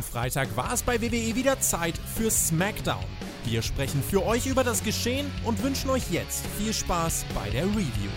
Am Freitag war es bei WWE wieder Zeit für SmackDown. Wir sprechen für euch über das Geschehen und wünschen euch jetzt viel Spaß bei der Review.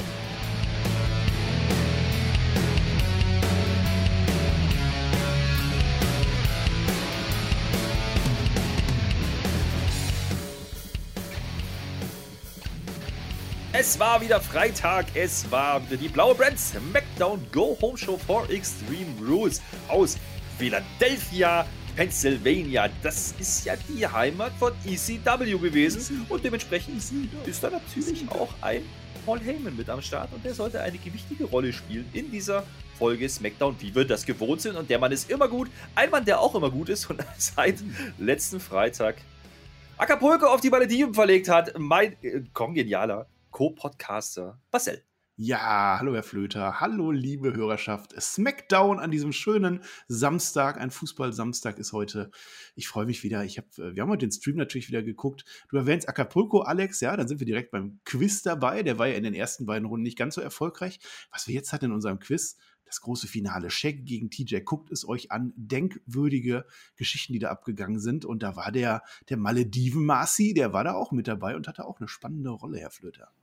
Es war wieder Freitag, es war die blaue Brand SmackDown Go Home Show for Extreme Rules aus Philadelphia, Pennsylvania. Das ist ja die Heimat von ECW gewesen und dementsprechend ist da natürlich auch ein Paul Heyman mit am Start und der sollte eine gewichtige Rolle spielen in dieser Folge SmackDown, wie wir das gewohnt sind. Und der Mann ist immer gut. Ein Mann, der auch immer gut ist und seit letzten Freitag Acapulco auf die Malediven verlegt hat. Mein äh, kongenialer Co-Podcaster Marcel. Ja, hallo Herr Flöter, hallo liebe Hörerschaft. Smackdown an diesem schönen Samstag, ein Fußball-Samstag ist heute. Ich freue mich wieder. Ich hab, äh, wir haben heute den Stream natürlich wieder geguckt. Du erwähnst Acapulco, Alex, ja, dann sind wir direkt beim Quiz dabei. Der war ja in den ersten beiden Runden nicht ganz so erfolgreich. Was wir jetzt hatten in unserem Quiz, das große Finale. Shaggy gegen TJ. Guckt es euch an. Denkwürdige Geschichten, die da abgegangen sind. Und da war der, der Malediven-Marci, der war da auch mit dabei und hatte auch eine spannende Rolle, Herr Flöter.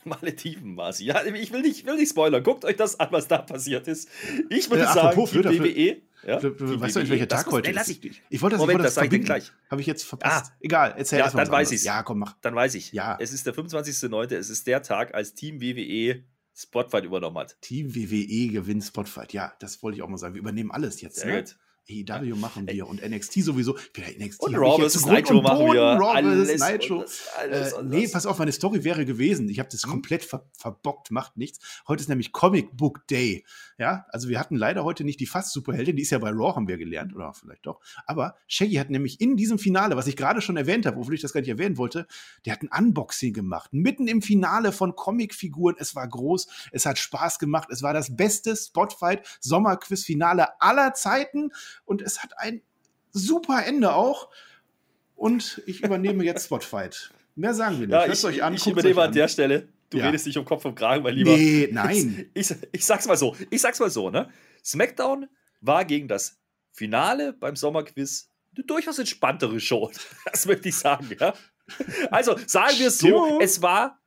Malediven, Marci. Ja, ich will nicht, will nicht spoilern. Guckt euch das an, was da passiert ist. Ich würde äh, sagen, die WWE. Ja, du, weißt du nicht, welcher Tag heute ist? Ich, ich wollte das, Moment, ich das, das gleich. Habe ich jetzt verpasst. Ah, Egal, erzähl ja, dann weiß ich Ja, komm, mach. Dann weiß ich. Ja. Es ist der 25.09. Es ist der Tag, als Team WWE Spotfight übernommen hat. Team WWE gewinnt Spotfight. Ja, das wollte ich auch mal sagen. Wir übernehmen alles jetzt. Sehr ne? gut. AEW ja. machen wir und NXT sowieso. NXT und Raw. Nitro machen wir. Raw alles, Nitro. Alles, alles, äh, nee, pass auf, meine Story wäre gewesen. Ich habe das hm? komplett ver verbockt, macht nichts. Heute ist nämlich Comic Book Day. Ja, also wir hatten leider heute nicht die Fast-Superheldin, die ist ja bei Raw, haben wir gelernt, oder vielleicht doch. Aber Shaggy hat nämlich in diesem Finale, was ich gerade schon erwähnt habe, obwohl ich das gar nicht erwähnen wollte, der hat ein Unboxing gemacht. Mitten im Finale von Comicfiguren. Es war groß, es hat Spaß gemacht. Es war das beste Spotfight Sommerquiz-Finale aller Zeiten und es hat ein super Ende auch. Und ich übernehme jetzt Spotfight. Mehr sagen wir nicht. Ja, ich, euch an, ich übernehme an der Stelle. Du ja. redest nicht um Kopf und Kragen, mein Lieber. Nee, nein. Ich, ich, ich, sag's mal so. Ich sag's mal so, ne? SmackDown war gegen das Finale beim Sommerquiz eine durchaus entspanntere Show. Das möchte ich sagen, ja. Also sagen wir es so, es war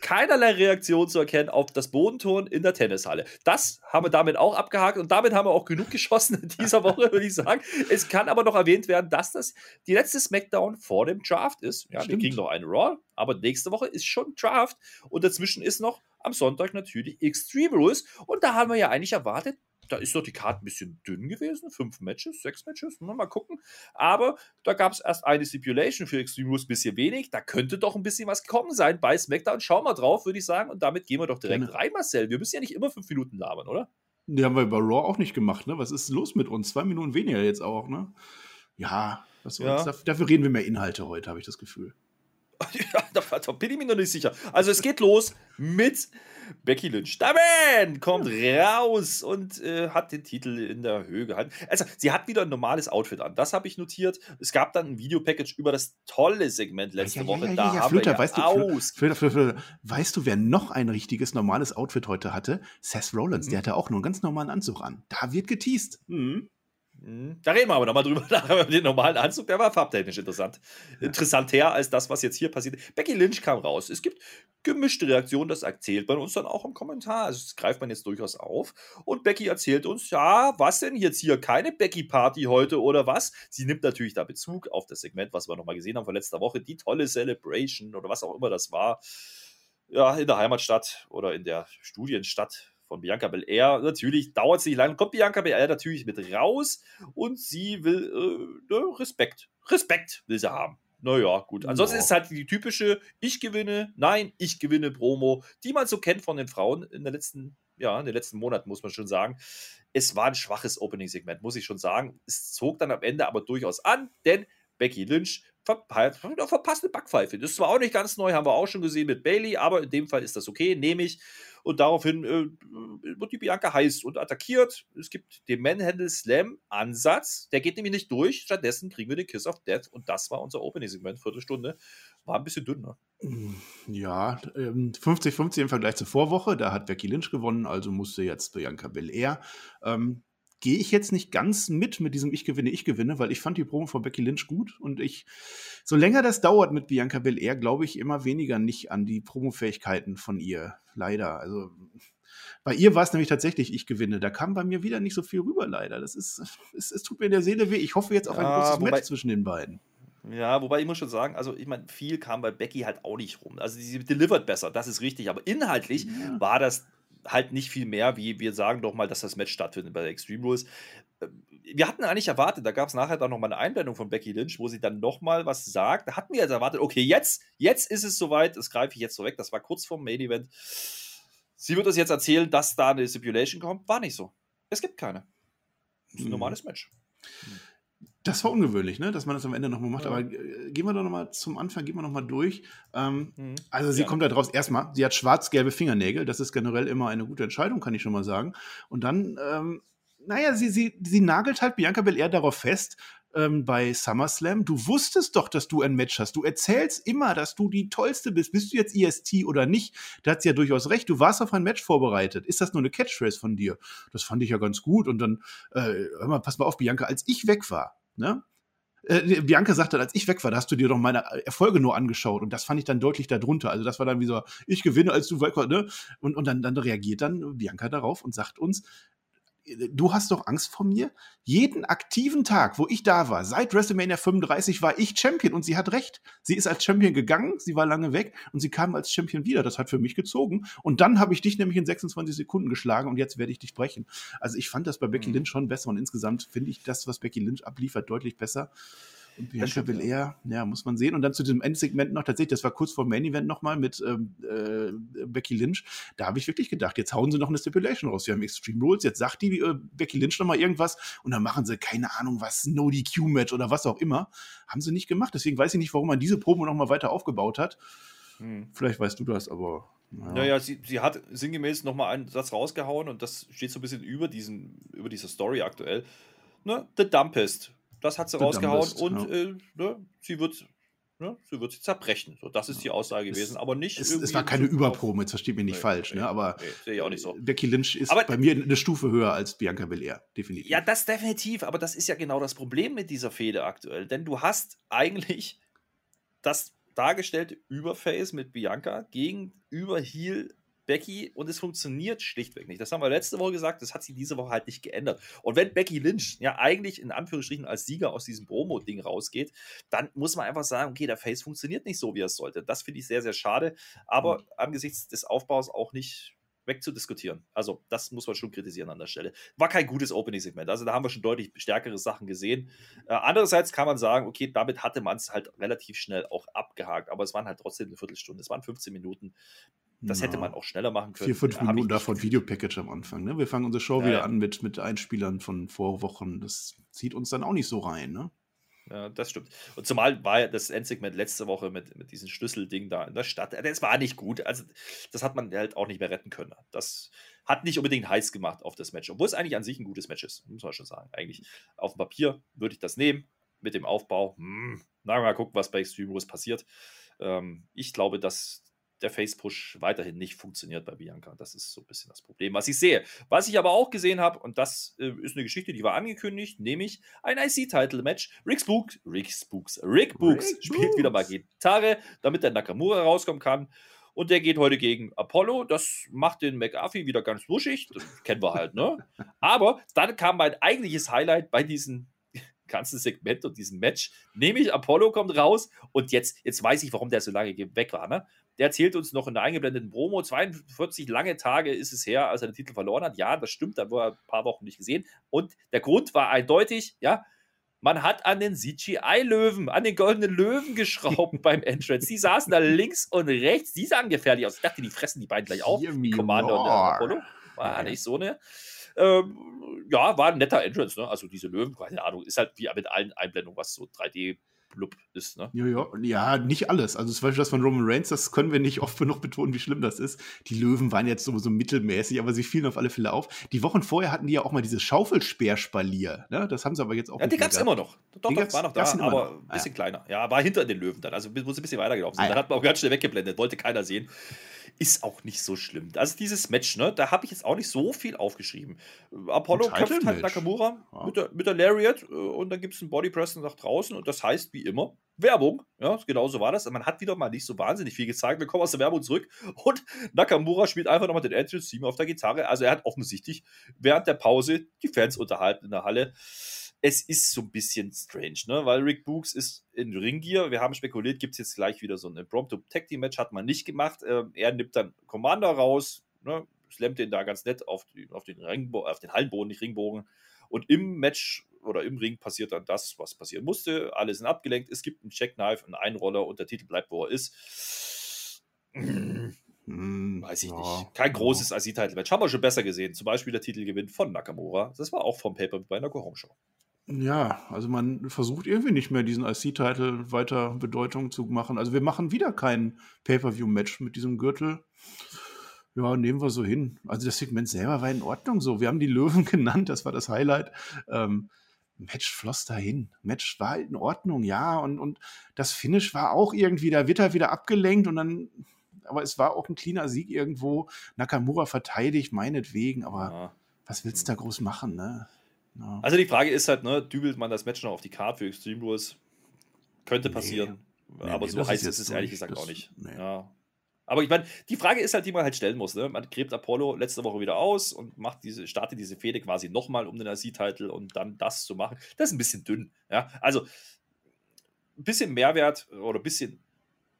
keinerlei Reaktion zu erkennen auf das Bodenton in der Tennishalle. Das haben wir damit auch abgehakt und damit haben wir auch genug geschossen in dieser Woche, würde ich sagen. Es kann aber noch erwähnt werden, dass das die letzte Smackdown vor dem Draft ist. Ja, Stimmt. wir kriegen noch eine Raw, aber nächste Woche ist schon Draft und dazwischen ist noch am Sonntag natürlich Extreme Rules und da haben wir ja eigentlich erwartet, da ist doch die Karte ein bisschen dünn gewesen. Fünf Matches, sechs Matches, mal gucken. Aber da gab es erst eine Stipulation für Extreme Rules, ein bisschen wenig. Da könnte doch ein bisschen was gekommen sein bei SmackDown. Schauen wir drauf, würde ich sagen. Und damit gehen wir doch direkt Gerne. rein, Marcel. Wir müssen ja nicht immer fünf Minuten labern, oder? Die haben wir bei Raw auch nicht gemacht, ne? Was ist los mit uns? Zwei Minuten weniger jetzt auch, ne? Ja, was ja. dafür reden wir mehr Inhalte heute, habe ich das Gefühl. Ja, da bin ich mir noch nicht sicher. Also es geht los mit Becky Lynch. Der Man kommt raus und äh, hat den Titel in der Höhe gehalten. Also sie hat wieder ein normales Outfit an. Das habe ich notiert. Es gab dann ein Videopackage über das tolle Segment letzte ja, ja, Woche. Ja, da haben Flöter, wir weißt du, Flöter, Flöter, weißt du, wer noch ein richtiges normales Outfit heute hatte? Seth Rollins. Mhm. Der hatte auch nur einen ganz normalen Anzug an. Da wird geteased. Mhm. Hm, da reden wir aber nochmal drüber. Den normalen Anzug, der war farbtechnisch interessant. Interessanter als das, was jetzt hier passiert. Becky Lynch kam raus. Es gibt gemischte Reaktionen, das erzählt man uns dann auch im Kommentar. Also das greift man jetzt durchaus auf. Und Becky erzählt uns, ja, was denn jetzt hier? Keine Becky-Party heute oder was? Sie nimmt natürlich da Bezug auf das Segment, was wir nochmal gesehen haben von letzter Woche. Die tolle Celebration oder was auch immer das war. Ja, in der Heimatstadt oder in der Studienstadt von Bianca Belair. Natürlich dauert es nicht lange, kommt Bianca Belair natürlich mit raus und sie will äh, ne, Respekt. Respekt will sie haben. Naja, gut. Ansonsten ja. ist es halt die typische Ich gewinne, nein, ich gewinne Promo, die man so kennt von den Frauen in der letzten, ja, in den letzten Monaten, muss man schon sagen. Es war ein schwaches Opening-Segment, muss ich schon sagen. Es zog dann am Ende aber durchaus an, denn Becky Lynch verpasst, verpasst eine Backpfeife. Das ist zwar auch nicht ganz neu, haben wir auch schon gesehen mit Bailey, aber in dem Fall ist das okay, nehme ich. Und daraufhin äh, wird die Bianca heiß und attackiert. Es gibt den Manhandle Slam Ansatz. Der geht nämlich nicht durch. Stattdessen kriegen wir den Kiss of Death. Und das war unser Opening-Segment, Viertelstunde. War ein bisschen dünner. Mm, ja, 50-50 ähm, im Vergleich zur Vorwoche. Da hat Becky Lynch gewonnen, also musste jetzt Bianca Belair ähm, gehe ich jetzt nicht ganz mit mit diesem Ich gewinne, ich gewinne, weil ich fand die Promo von Becky Lynch gut und ich, so länger das dauert mit Bianca Belair, glaube ich immer weniger nicht an die Promofähigkeiten von ihr. Leider. Also bei ihr war es nämlich tatsächlich, ich gewinne. Da kam bei mir wieder nicht so viel rüber, leider. Das ist, es, es tut mir in der Seele weh. Ich hoffe jetzt auf ein ja, großes wobei, Match zwischen den beiden. Ja, wobei ich muss schon sagen, also ich meine, viel kam bei Becky halt auch nicht rum. Also sie delivered besser, das ist richtig, aber inhaltlich ja. war das halt nicht viel mehr, wie wir sagen doch mal, dass das Match stattfindet bei Extreme Rules. Ähm, wir hatten eigentlich erwartet, da gab es nachher dann nochmal eine Einblendung von Becky Lynch, wo sie dann nochmal was sagt. Da hatten wir jetzt erwartet, okay, jetzt, jetzt ist es soweit, das greife ich jetzt so weg. Das war kurz vorm Main Event. Sie wird uns jetzt erzählen, dass da eine Stipulation kommt. War nicht so. Es gibt keine. Das ist ein hm. normales Match. Das war ungewöhnlich, ne? dass man das am Ende nochmal macht. Ja. Aber äh, gehen wir doch nochmal zum Anfang, gehen wir nochmal durch. Ähm, mhm. Also sie ja. kommt da draus. Erstmal, sie hat schwarz-gelbe Fingernägel. Das ist generell immer eine gute Entscheidung, kann ich schon mal sagen. Und dann, ähm, naja, sie, sie, sie nagelt halt Bianca Belair darauf fest, ähm, bei SummerSlam. Du wusstest doch, dass du ein Match hast. Du erzählst immer, dass du die Tollste bist. Bist du jetzt EST oder nicht? Da hat sie ja durchaus recht. Du warst auf ein Match vorbereitet. Ist das nur eine Catchphrase von dir? Das fand ich ja ganz gut. Und dann, äh, hör mal, pass mal auf, Bianca, als ich weg war, ne? Äh, Bianca sagte, als ich weg war, da hast du dir doch meine Erfolge nur angeschaut und das fand ich dann deutlich darunter. Also das war dann wie so, ich gewinne, als du weg warst, ne? Und, und dann, dann reagiert dann Bianca darauf und sagt uns, du hast doch Angst vor mir? Jeden aktiven Tag, wo ich da war, seit WrestleMania 35 war ich Champion und sie hat recht. Sie ist als Champion gegangen, sie war lange weg und sie kam als Champion wieder. Das hat für mich gezogen. Und dann habe ich dich nämlich in 26 Sekunden geschlagen und jetzt werde ich dich brechen. Also ich fand das bei Becky mhm. Lynch schon besser und insgesamt finde ich das, was Becky Lynch abliefert, deutlich besser. Und Bianca Belair, ja, muss man sehen. Und dann zu diesem Endsegment noch tatsächlich, das war kurz vor dem Main Event nochmal mit ähm, äh, Becky Lynch. Da habe ich wirklich gedacht, jetzt hauen sie noch eine Stipulation raus. Wir haben Extreme Rules, jetzt sagt die äh, Becky Lynch nochmal irgendwas und dann machen sie, keine Ahnung, was, No DQ-Match oder was auch immer. Haben sie nicht gemacht. Deswegen weiß ich nicht, warum man diese Probe nochmal weiter aufgebaut hat. Hm. Vielleicht weißt du das, aber. Naja, naja sie, sie hat sinngemäß nochmal einen Satz rausgehauen und das steht so ein bisschen über, diesen, über dieser Story aktuell. Ne? The Dumpest das hat sie The rausgehauen und ja. äh, ne, sie wird Ne, sie wird sie zerbrechen. So, das ist die Aussage es, gewesen, aber nicht. Es, es war keine Überprobe, jetzt versteht mich nicht nee, falsch, nee, ne? aber nee, sehe ich auch nicht so. Becky Lynch ist aber, bei mir eine Stufe höher als Bianca Belair, definitiv. Ja, das definitiv, aber das ist ja genau das Problem mit dieser Fehde aktuell, denn du hast eigentlich das dargestellte Überface mit Bianca gegenüber Heel Becky und es funktioniert schlichtweg nicht. Das haben wir letzte Woche gesagt, das hat sie diese Woche halt nicht geändert. Und wenn Becky Lynch ja eigentlich in Anführungsstrichen als Sieger aus diesem Promo-Ding rausgeht, dann muss man einfach sagen, okay, der Face funktioniert nicht so, wie er es sollte. Das finde ich sehr, sehr schade, aber mhm. angesichts des Aufbaus auch nicht wegzudiskutieren. Also, das muss man schon kritisieren an der Stelle. War kein gutes Opening-Segment. Also, da haben wir schon deutlich stärkere Sachen gesehen. Äh, andererseits kann man sagen, okay, damit hatte man es halt relativ schnell auch abgehakt. Aber es waren halt trotzdem eine Viertelstunde. Es waren 15 Minuten. Das ja. hätte man auch schneller machen können. Vier, fünf ja, Minuten davon Videopackage am Anfang. Ne? Wir fangen unsere Show ja, wieder an mit, mit Einspielern von vor Wochen. Das zieht uns dann auch nicht so rein. Ne? Ja, das stimmt. Und zumal war ja das Endsegment letzte Woche mit, mit diesem Schlüsselding da in der Stadt. Das war nicht gut. Also, das hat man halt auch nicht mehr retten können. Das hat nicht unbedingt heiß gemacht auf das Match. Obwohl es eigentlich an sich ein gutes Match ist, muss man schon sagen. Eigentlich auf dem Papier würde ich das nehmen. Mit dem Aufbau. Hm, na, mal gucken, was bei Extreme Rules passiert. Ähm, ich glaube, dass der Face-Push weiterhin nicht funktioniert bei Bianca. Das ist so ein bisschen das Problem, was ich sehe. Was ich aber auch gesehen habe, und das äh, ist eine Geschichte, die war angekündigt, nämlich ein IC-Title-Match. Rick Spooks, Rick Spooks, Rick Books Rick spielt Books. wieder mal Gitarre, damit der Nakamura rauskommen kann. Und der geht heute gegen Apollo. Das macht den McAfee wieder ganz wuschig. Das kennen wir halt, ne? Aber dann kam mein eigentliches Highlight bei diesem ganzen Segment und diesem Match. Nämlich Apollo kommt raus und jetzt, jetzt weiß ich, warum der so lange weg war. Ne? Der erzählt uns noch in der eingeblendeten Promo, 42 lange Tage ist es her, als er den Titel verloren hat. Ja, das stimmt, da war er ein paar Wochen nicht gesehen. Und der Grund war eindeutig, ja, man hat an den CGI-Löwen, an den goldenen Löwen geschraubt beim Entrance. Die saßen da links und rechts, die sahen gefährlich aus. Ich dachte, die fressen die beiden gleich auf. Commander und Apollo. War nicht so eine. Ähm, ja, war ein netter Entrance, ne? Also diese Löwen, keine Ahnung, ist halt wie mit allen Einblendungen, was so 3D blub ist. Ne? Ja, ja, ja, nicht alles. Also zum Beispiel das von Roman Reigns, das können wir nicht oft genug betonen, wie schlimm das ist. Die Löwen waren jetzt sowieso mittelmäßig, aber sie fielen auf alle Fälle auf. Die Wochen vorher hatten die ja auch mal dieses Schaufelspeerspalier. Ne? Das haben sie aber jetzt auch Ja, die gab es immer noch. Doch, Die doch, war noch da, aber noch. ein bisschen Ah, kleiner. Ja, war hinter den Löwen dann. Also muss ein bisschen weitergelaufen sein. Ah, ja. Dann hat man auch ganz schnell weggeblendet, wollte keiner sehen. Ist auch nicht so schlimm. Also dieses Match, ne, da habe ich jetzt auch nicht so viel aufgeschrieben. Apollo köpft halt. Nakamura Ja. mit, der, mit der Lariat äh, und dann gibt es einen Bodypress nach draußen und das heißt wie immer Werbung. Ja, genau so war das. Man hat wieder mal nicht so wahnsinnig viel gezeigt. Wir kommen aus der Werbung zurück und Nakamura spielt einfach nochmal den Entrance-Theme auf der Gitarre. Also er hat offensichtlich während der Pause die Fans unterhalten in der Halle es ist so ein bisschen strange, ne? weil Rick Books ist in Ringgear. Wir haben spekuliert, gibt es jetzt gleich wieder so ein Impromptu Tag Team Match, hat man nicht gemacht. Ähm, er nimmt dann Commander raus, ne? slammt den da ganz nett auf, die, auf, den Ringbo auf den Hallenboden, nicht Ringbogen. Und im Match oder im Ring passiert dann das, was passieren musste. Alle sind abgelenkt. Es gibt einen Checkknife, einen Einroller und der Titel bleibt, wo er ist. Hm, Weiß ich ja, nicht. Kein ja. großes IC-Title-Match. Haben wir schon besser gesehen. Zum Beispiel der Titelgewinn von Nakamura. Das war auch vom Paper bei einer Go-Home-Show. Ja, also man versucht irgendwie nicht mehr diesen IC-Title weiter Bedeutung zu machen. Also wir machen wieder kein Pay-Per-View-Match mit diesem Gürtel. Ja, nehmen wir so hin. Also das Segment selber war in Ordnung so. Wir haben die Löwen genannt, das war das Highlight. Ähm, Match floss dahin. Match war in Ordnung, ja. Und, und das Finish war auch irgendwie, da wird er wieder abgelenkt und dann, aber es war auch ein cleaner Sieg irgendwo. Nakamura verteidigt, meinetwegen, aber Ja. was willst du da groß machen, ne? Ja. Also die Frage ist halt, ne, dübelt man das Match noch auf die Karte für Extreme Rules? Könnte passieren. Nee, aber nee, so heiß ist es ehrlich gesagt Das- auch nicht. Ja. Aber ich meine, die Frage ist halt, die man halt stellen muss. Ne? Man gräbt Apollo letzte Woche wieder aus und macht diese, startet diese Fehde quasi nochmal um den IC-Titel und dann das zu machen. Das ist ein bisschen dünn. Ja? Also ein bisschen Mehrwert oder ein bisschen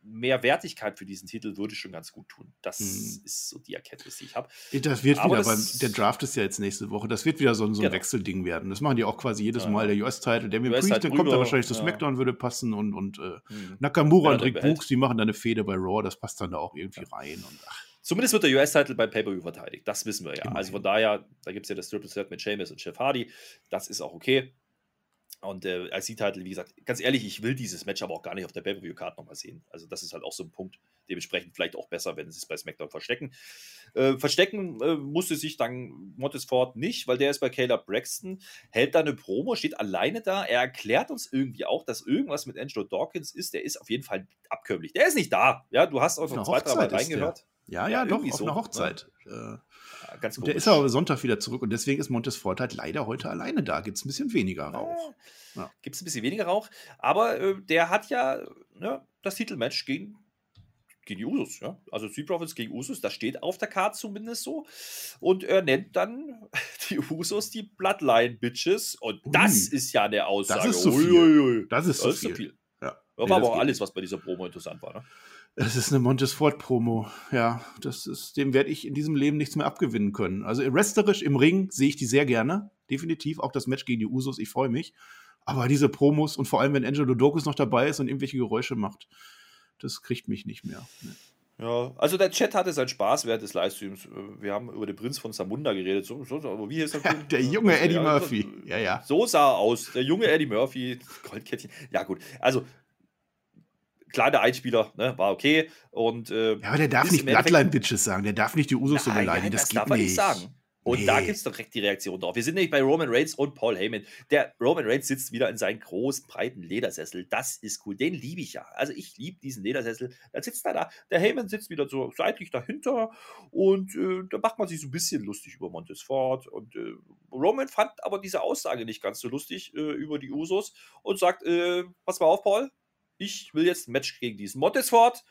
mehr Wertigkeit für diesen Titel würde schon ganz gut tun. Das Mhm. ist so die Erkenntnis, die ich habe. Das wird Aber wieder, das- beim, der Draft ist ja jetzt nächste Woche. Das wird wieder so, ein- so ein Genau. Wechselding werden. Das machen die auch quasi jedes Ja, Mal. Der US-Title, der mit US Priest, halt der kommt dann drüber, wahrscheinlich zu ja. SmackDown, würde passen. Und, und äh, Mhm. Nakamura und dann Rick. Books, die machen dann eine Fehde bei Raw. Das passt dann da auch irgendwie rein. Und, ach, Zumindest wird der US-Titel beim Pay-Per-View verteidigt. Das wissen wir ja. Immerhin. Also von daher, da gibt es ja das Triple Threat mit Sheamus und Jeff Hardy. Das ist auch okay. Und der IC-Titel, wie gesagt, ganz ehrlich, ich will dieses Match aber auch gar nicht auf der Pay-Per-View-Card nochmal sehen. Also das ist halt auch so ein Punkt. Dementsprechend vielleicht auch besser, wenn sie es bei SmackDown verstecken. Äh, verstecken äh, musste sich dann Montesford nicht, weil der ist bei Caleb Braxton, hält da eine Promo, steht alleine da. Er erklärt uns irgendwie auch, dass irgendwas mit Angelo Dawkins ist. Der ist auf jeden Fall abkömmlich. Der ist nicht da. Ja, du hast auch einer zwei, drei Mal ist der. Ja, Ja, ja, doch, auf so, einer ne? Hochzeit. Äh, Ja, Ganz und der ist aber Sonntag wieder zurück. Und deswegen ist Montesfort halt leider heute alleine da. Gibt es ein bisschen weniger Rauch. Ja. Gibt es ein bisschen weniger Rauch. Aber äh, der hat ja ne, das Titelmatch gegen, gegen die Usos. Ja? Also Street Profits gegen Usos, das steht auf der Karte zumindest so. Und er nennt dann die Usos die Bloodline-Bitches. Und Ui. das ist ja eine Aussage. ist zu Ui, viel. ui, ui. Das ist Das zu viel. Ja. Das war das aber auch alles, was bei dieser Promo interessant war. Ne? Es ist eine Montesfort-Promo. Ja, das ist, dem werde ich in diesem Leben nichts mehr abgewinnen können. Also wrestlerisch im Ring sehe ich die sehr gerne. Definitiv. Auch das Match gegen die Usos, ich freue mich. Aber diese Promos und vor allem, wenn Angelo Dokus noch dabei ist und irgendwelche Geräusche macht, das kriegt mich nicht mehr. Nee. Ja, also der Chat hatte seinen Spaß während des Livestreams. Wir haben über den Prinz von Zamunda geredet. So, so, so, wie hieß der? Film? Der junge Eddie Ja, Murphy. Ja, ja. So sah er aus. Der junge Eddie Murphy, Goldkettchen. Ja, gut. Also, kleiner Einspieler, ne, war okay. Und, äh, Ja, aber der darf nicht Bloodline-Bitches sagen. Der darf nicht die Usos so beleidigen. Das, das geht darf er nicht. sagen. Und Nee. da gibt es direkt die Reaktion drauf. Wir sind nämlich bei Roman Reigns und Paul Heyman. Der Roman Reigns sitzt wieder in seinem großen, breiten Ledersessel. Das ist cool. Den liebe ich ja. Also ich liebe diesen Ledersessel. Da sitzt er da. Der Heyman sitzt wieder so seitlich dahinter. Und äh, da macht man sich so ein bisschen lustig über Montesfort. Und äh, Roman fand aber diese Aussage nicht ganz so lustig äh, über die Usos und sagt, äh, pass mal auf, Paul. Ich will jetzt ein Match gegen diesen Montesfort.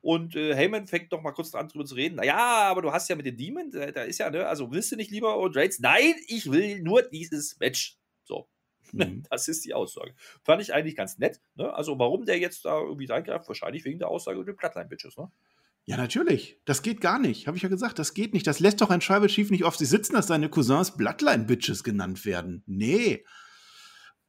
Und äh, Heyman fängt noch mal kurz an, drüber zu reden. Naja, aber du hast ja mit dem Demon, da, da ist ja, ne, also willst du nicht lieber und Reigns? Nein, ich will nur dieses Match. So, Mhm. das ist die Aussage. Fand ich eigentlich ganz nett. Ne? Also, warum der jetzt da irgendwie reingreift? Wahrscheinlich wegen der Aussage über die Bloodline-Bitches. Ne? Ja, natürlich. Das geht gar nicht. Habe ich ja gesagt, das geht nicht. Das lässt doch ein Tribal Chief nicht auf sich sitzen, dass seine Cousins Bloodline-Bitches genannt werden. Nee.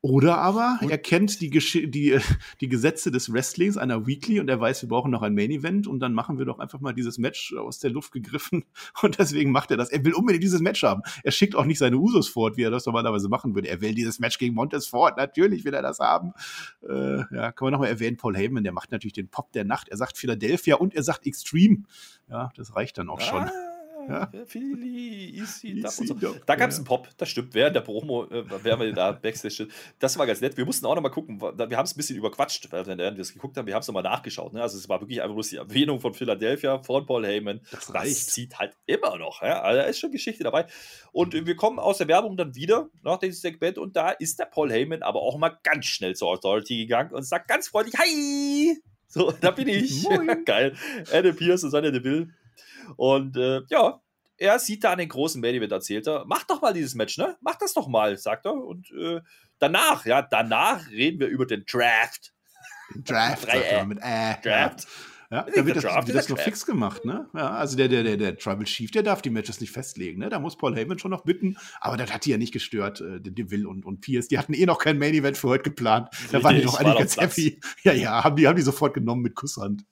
Oder aber er kennt die, die, die Gesetze des Wrestlings einer Weekly und er weiß, wir brauchen noch ein Main Event und dann machen wir doch einfach mal dieses Match aus der Luft gegriffen und deswegen macht er das. Er will unbedingt dieses Match haben. Er schickt auch nicht seine Usos fort, wie er das normalerweise machen würde. Er will dieses Match gegen Montes fort. Natürlich will er das haben. Äh, ja, kann man nochmal erwähnen, Paul Heyman, der macht natürlich den Pop der Nacht. Er sagt Philadelphia und er sagt Extreme. Ja, das reicht dann auch schon. Ja. Philly, easy, easy so. Da gab es einen Pop, das stimmt, während der Promo, äh, während wir da Backstage Das war ganz nett. Wir mussten auch nochmal gucken, wir haben es ein bisschen überquatscht, während wir es geguckt haben. Wir haben es nochmal nachgeschaut. Ne? Also, es war wirklich einfach bloß die Erwähnung von Philadelphia, von Paul Heyman. Das, das zieht halt immer noch. Ja? Also, da ist schon Geschichte dabei. Und wir kommen aus der Werbung dann wieder nach diesem Segment und da ist der Paul Heyman aber auch mal ganz schnell zur Authority gegangen und sagt ganz freundlich: Hi! So, da bin ich. Geil. Adam Pierce und Sonja Deville und äh, ja, er sieht da einen großen Main Event, erzählt er. Mach doch mal dieses Match, ne? Mach das doch mal, sagt er. Und äh, danach, ja, danach reden wir über den Draft. Draft, Drei, mit äh, Draft. Ja, da wird das, wird das noch fix gemacht, ne? Ja, also der, der, der, der Tribal Chief, der darf die Matches nicht festlegen, ne? Da muss Paul Heyman schon noch bitten, aber das hat die ja nicht gestört, äh, Deville und, und Pierce. Die hatten eh noch kein Main Event für heute geplant. Da waren die doch alle ganz happy. Ja, ja, haben die, haben die sofort genommen mit Kusshand.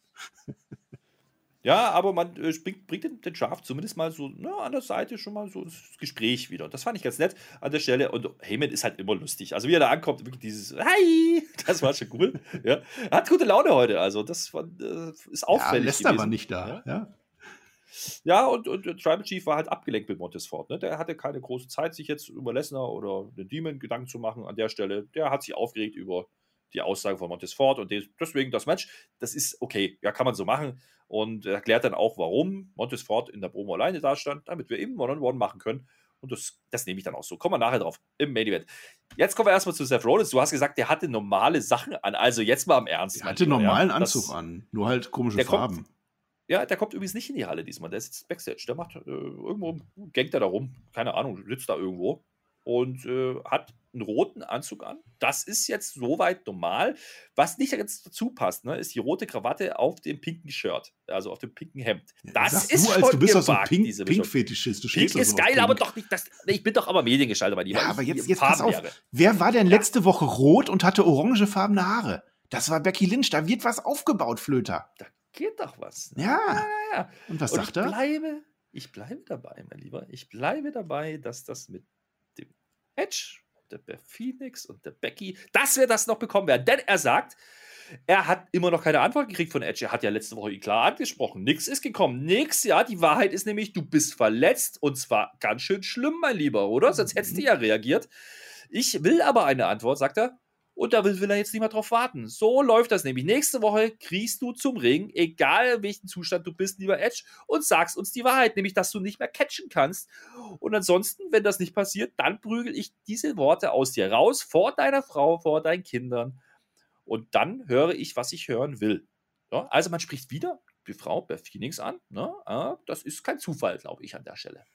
Ja, aber man äh, bringt, bringt den, den Schaf zumindest mal so ne, an der Seite schon mal so ins Gespräch wieder. Das fand ich ganz nett an der Stelle. Und Heyman ist halt immer lustig. Also wie er da ankommt, wirklich dieses Hi, das war schon cool. ja. Er hat gute Laune heute. Also das war, äh, ist auffällig. Ja, Lester gewesen. war nicht da. Ja, ja. ja und, und, und Tribal Chief war halt abgelenkt mit Montesfort. Ne? Der hatte keine große Zeit, sich jetzt über Lesnar oder den Demon Gedanken zu machen an der Stelle. Der hat sich aufgeregt über die Aussage von Montesfort und deswegen das Match. Das ist okay, ja, kann man so machen und erklärt dann auch, warum Montesfort in der Promo alleine da stand, damit wir eben One-on-One machen können. Und das, das nehme ich dann auch so. Kommen wir nachher drauf im Main Event. Jetzt kommen wir erstmal zu Seth Rollins. Du hast gesagt, der hatte normale Sachen an. Also jetzt mal im Ernst. Er hatte normalen ja, Anzug das, an, nur halt komische Farben. Kommt, ja, der kommt übrigens nicht in die Halle diesmal. Der sitzt Backstage. Der macht äh, irgendwo, gängt er da rum. Keine Ahnung, sitzt da irgendwo und äh, hat einen roten Anzug an. Das ist jetzt soweit normal. Was nicht jetzt dazu passt, ne, ist die rote Krawatte auf dem pinken Shirt, also auf dem pinken Hemd. Das ja, ist du, als du bist doch so ein Pink, Pink Fetischist. Pink ist geil, Pink. aber doch nicht. Das, ich bin doch aber Mediengestalter bei dir. Ja, aber jetzt, jetzt pass auf. Wer war denn letzte Woche rot und hatte orangefarbene Haare? Das war Becky Lynch. Da wird was aufgebaut, Flöter. Da geht doch was. Ne? Ja. ja, ja. Und was und sagt ich er? Bleibe, ich bleibe dabei, mein Lieber. Ich bleibe dabei, dass das mit Edge, der Phoenix und der Becky, dass wir das noch bekommen werden. Denn er sagt, er hat immer noch keine Antwort gekriegt von Edge. Er hat ja letzte Woche klar angesprochen. Nix ist gekommen. Nix, ja. Die Wahrheit ist nämlich, du bist verletzt und zwar ganz schön schlimm, mein Lieber, oder? Sonst hättest du ja reagiert. Ich will aber eine Antwort, sagt er. Und da will, will er jetzt nicht mehr drauf warten. So läuft das nämlich. Nächste Woche kriegst du zum Ring, egal in welchem Zustand du bist, lieber Edge, und sagst uns die Wahrheit, nämlich, dass du nicht mehr catchen kannst. Und ansonsten, wenn das nicht passiert, dann prügel ich diese Worte aus dir raus, vor deiner Frau, vor deinen Kindern. Und dann höre ich, was ich hören will. Ja, also man spricht wieder die Frau bei Phoenix an. Ne? Das ist kein Zufall, glaube ich, an der Stelle.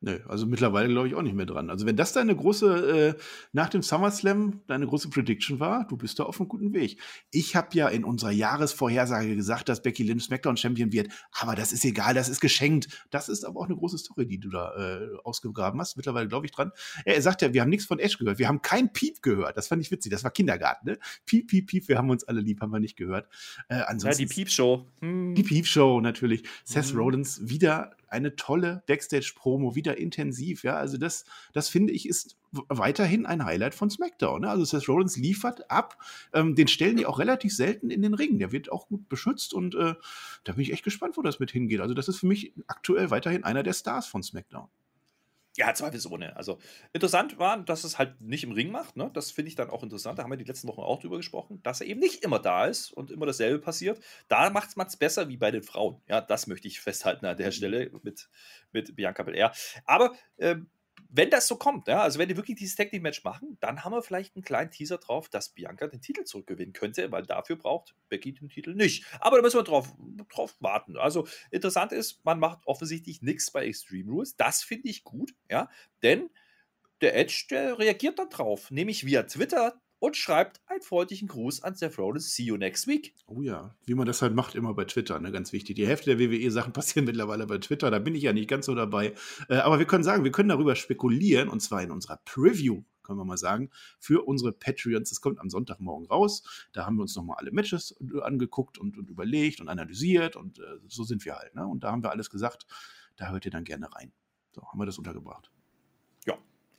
Nö, also mittlerweile glaube ich auch nicht mehr dran. Also wenn das deine große, äh, nach dem SummerSlam deine große Prediction war, du bist da auf einem guten Weg. Ich habe ja in unserer Jahresvorhersage gesagt, dass Becky Lynch SmackDown Champion wird, aber das ist egal, das ist geschenkt. Das ist aber auch eine große Story, die du da äh, ausgegraben hast. Mittlerweile glaube ich dran. Er sagt ja, wir haben nichts von Edge gehört, wir haben kein Piep gehört. Das fand ich witzig, das war Kindergarten, ne? Piep, Piep, Piep, wir haben uns alle lieb, haben wir nicht gehört. Äh, ansonsten, ja, die Piep-Show. Hm. Die Piep-Show natürlich. Seth hm. Rollins wieder eine tolle Backstage-Promo, wieder intensiv. Ja, also das, das finde ich ist weiterhin ein Highlight von SmackDown. Ne? Also Seth Rollins liefert ab. Ähm, den stellen die auch relativ selten in den Ring. Der wird auch gut beschützt und äh, da bin ich echt gespannt, wo das mit hingeht. Also das ist für mich aktuell weiterhin einer der Stars von SmackDown. Ja, zweifelsohne. Also interessant war, dass es halt nicht im Ring macht. Ne? Das finde ich dann auch interessant. Da haben wir die letzten Wochen auch drüber gesprochen, dass er eben nicht immer da ist und immer dasselbe passiert. Da macht man es besser wie bei den Frauen. Ja, das möchte ich festhalten an der Stelle mit, mit Bianca Belair. Aber ähm, wenn das so kommt, ja, also wenn die wirklich dieses Tag Team Match machen, dann haben wir vielleicht einen kleinen Teaser drauf, dass Bianca den Titel zurückgewinnen könnte, weil dafür braucht Becky den Titel nicht. Aber da müssen wir drauf, drauf warten. Also interessant ist, man macht offensichtlich nichts bei Extreme Rules. Das finde ich gut, ja, denn der Edge, der reagiert dann drauf, nämlich via Twitter und schreibt einen freundlichen Gruß an Seth Rollins. See you next week. Oh ja, wie man das halt macht, immer bei Twitter, ne? ganz wichtig. Die Hälfte der WWE-Sachen passieren mittlerweile bei Twitter, da bin ich ja nicht ganz so dabei. Äh, aber wir können sagen, wir können darüber spekulieren und zwar in unserer Preview können wir mal sagen, für unsere Patreons. Das kommt am Sonntagmorgen raus. Da haben wir uns nochmal alle Matches äh, angeguckt und, und überlegt und analysiert und äh, so sind wir halt. Ne? Und da haben wir alles gesagt, da hört ihr dann gerne rein. So, haben wir das untergebracht.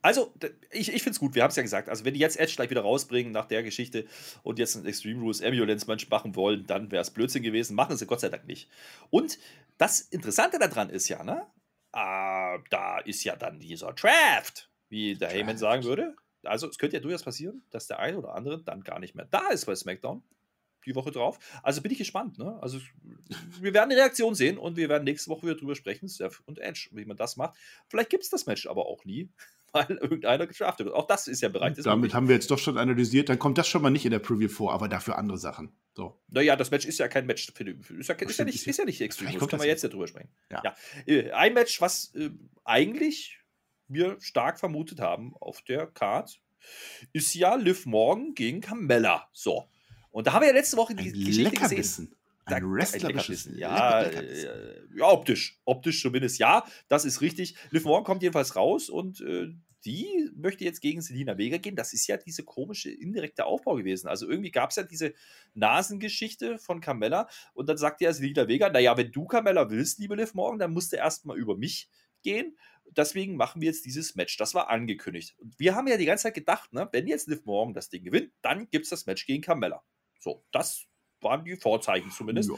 Also, ich, ich finde es gut, wir haben es ja gesagt. Also, wenn die jetzt Edge gleich wieder rausbringen nach der Geschichte und jetzt ein Extreme Rules Ambulance-Match machen wollen, dann wäre es Blödsinn gewesen. Machen sie Gott sei Dank nicht. Und das Interessante daran ist ja, ne? Äh, da ist ja dann dieser Draft, wie der. Heyman sagen würde. Also, es könnte ja durchaus passieren, dass der eine oder andere dann gar nicht mehr da ist bei SmackDown die Woche drauf. Also bin ich gespannt. Ne? Also wir werden eine Reaktion sehen und wir werden nächste Woche wieder drüber sprechen, Steph und Edge, wie man das macht. Vielleicht gibt es das Match aber auch nie. Weil irgendeiner gedraftet wird. Auch das ist ja Bereich. Damit haben wir jetzt doch schon analysiert. Dann kommt das schon mal nicht in der Preview vor, aber dafür andere Sachen. So. Naja, das Match ist ja kein Match. Für die, ist, ja, ist, ja nicht, ist ja nicht extrem. Kann man jetzt ja drüber sprechen. Ja. ja. Äh, ein Match, was äh, eigentlich wir stark vermutet haben auf der Card, ist ja Liv Morgan gegen Carmella. So. Und da haben wir ja letzte Woche die Ein Geschichte gesehen. Ein wrestlerisches. Ja, ja, optisch. Optisch zumindest ja. Das ist richtig. Liv Morgan kommt jedenfalls raus und äh, die möchte jetzt gegen Selina Vega gehen. Das ist ja diese komische indirekte Aufbau gewesen. Also irgendwie gab es ja diese Nasengeschichte von Carmella und dann sagt ja Selina Vega, naja, wenn du Carmella willst, liebe Liv Morgan, dann musst du erstmal über mich gehen. Deswegen machen wir jetzt dieses Match. Das war angekündigt. Und wir haben ja die ganze Zeit gedacht, ne, wenn jetzt Liv Morgan das Ding gewinnt, dann gibt es das Match gegen Carmella. So, das waren die Vorzeichen zumindest. Ja.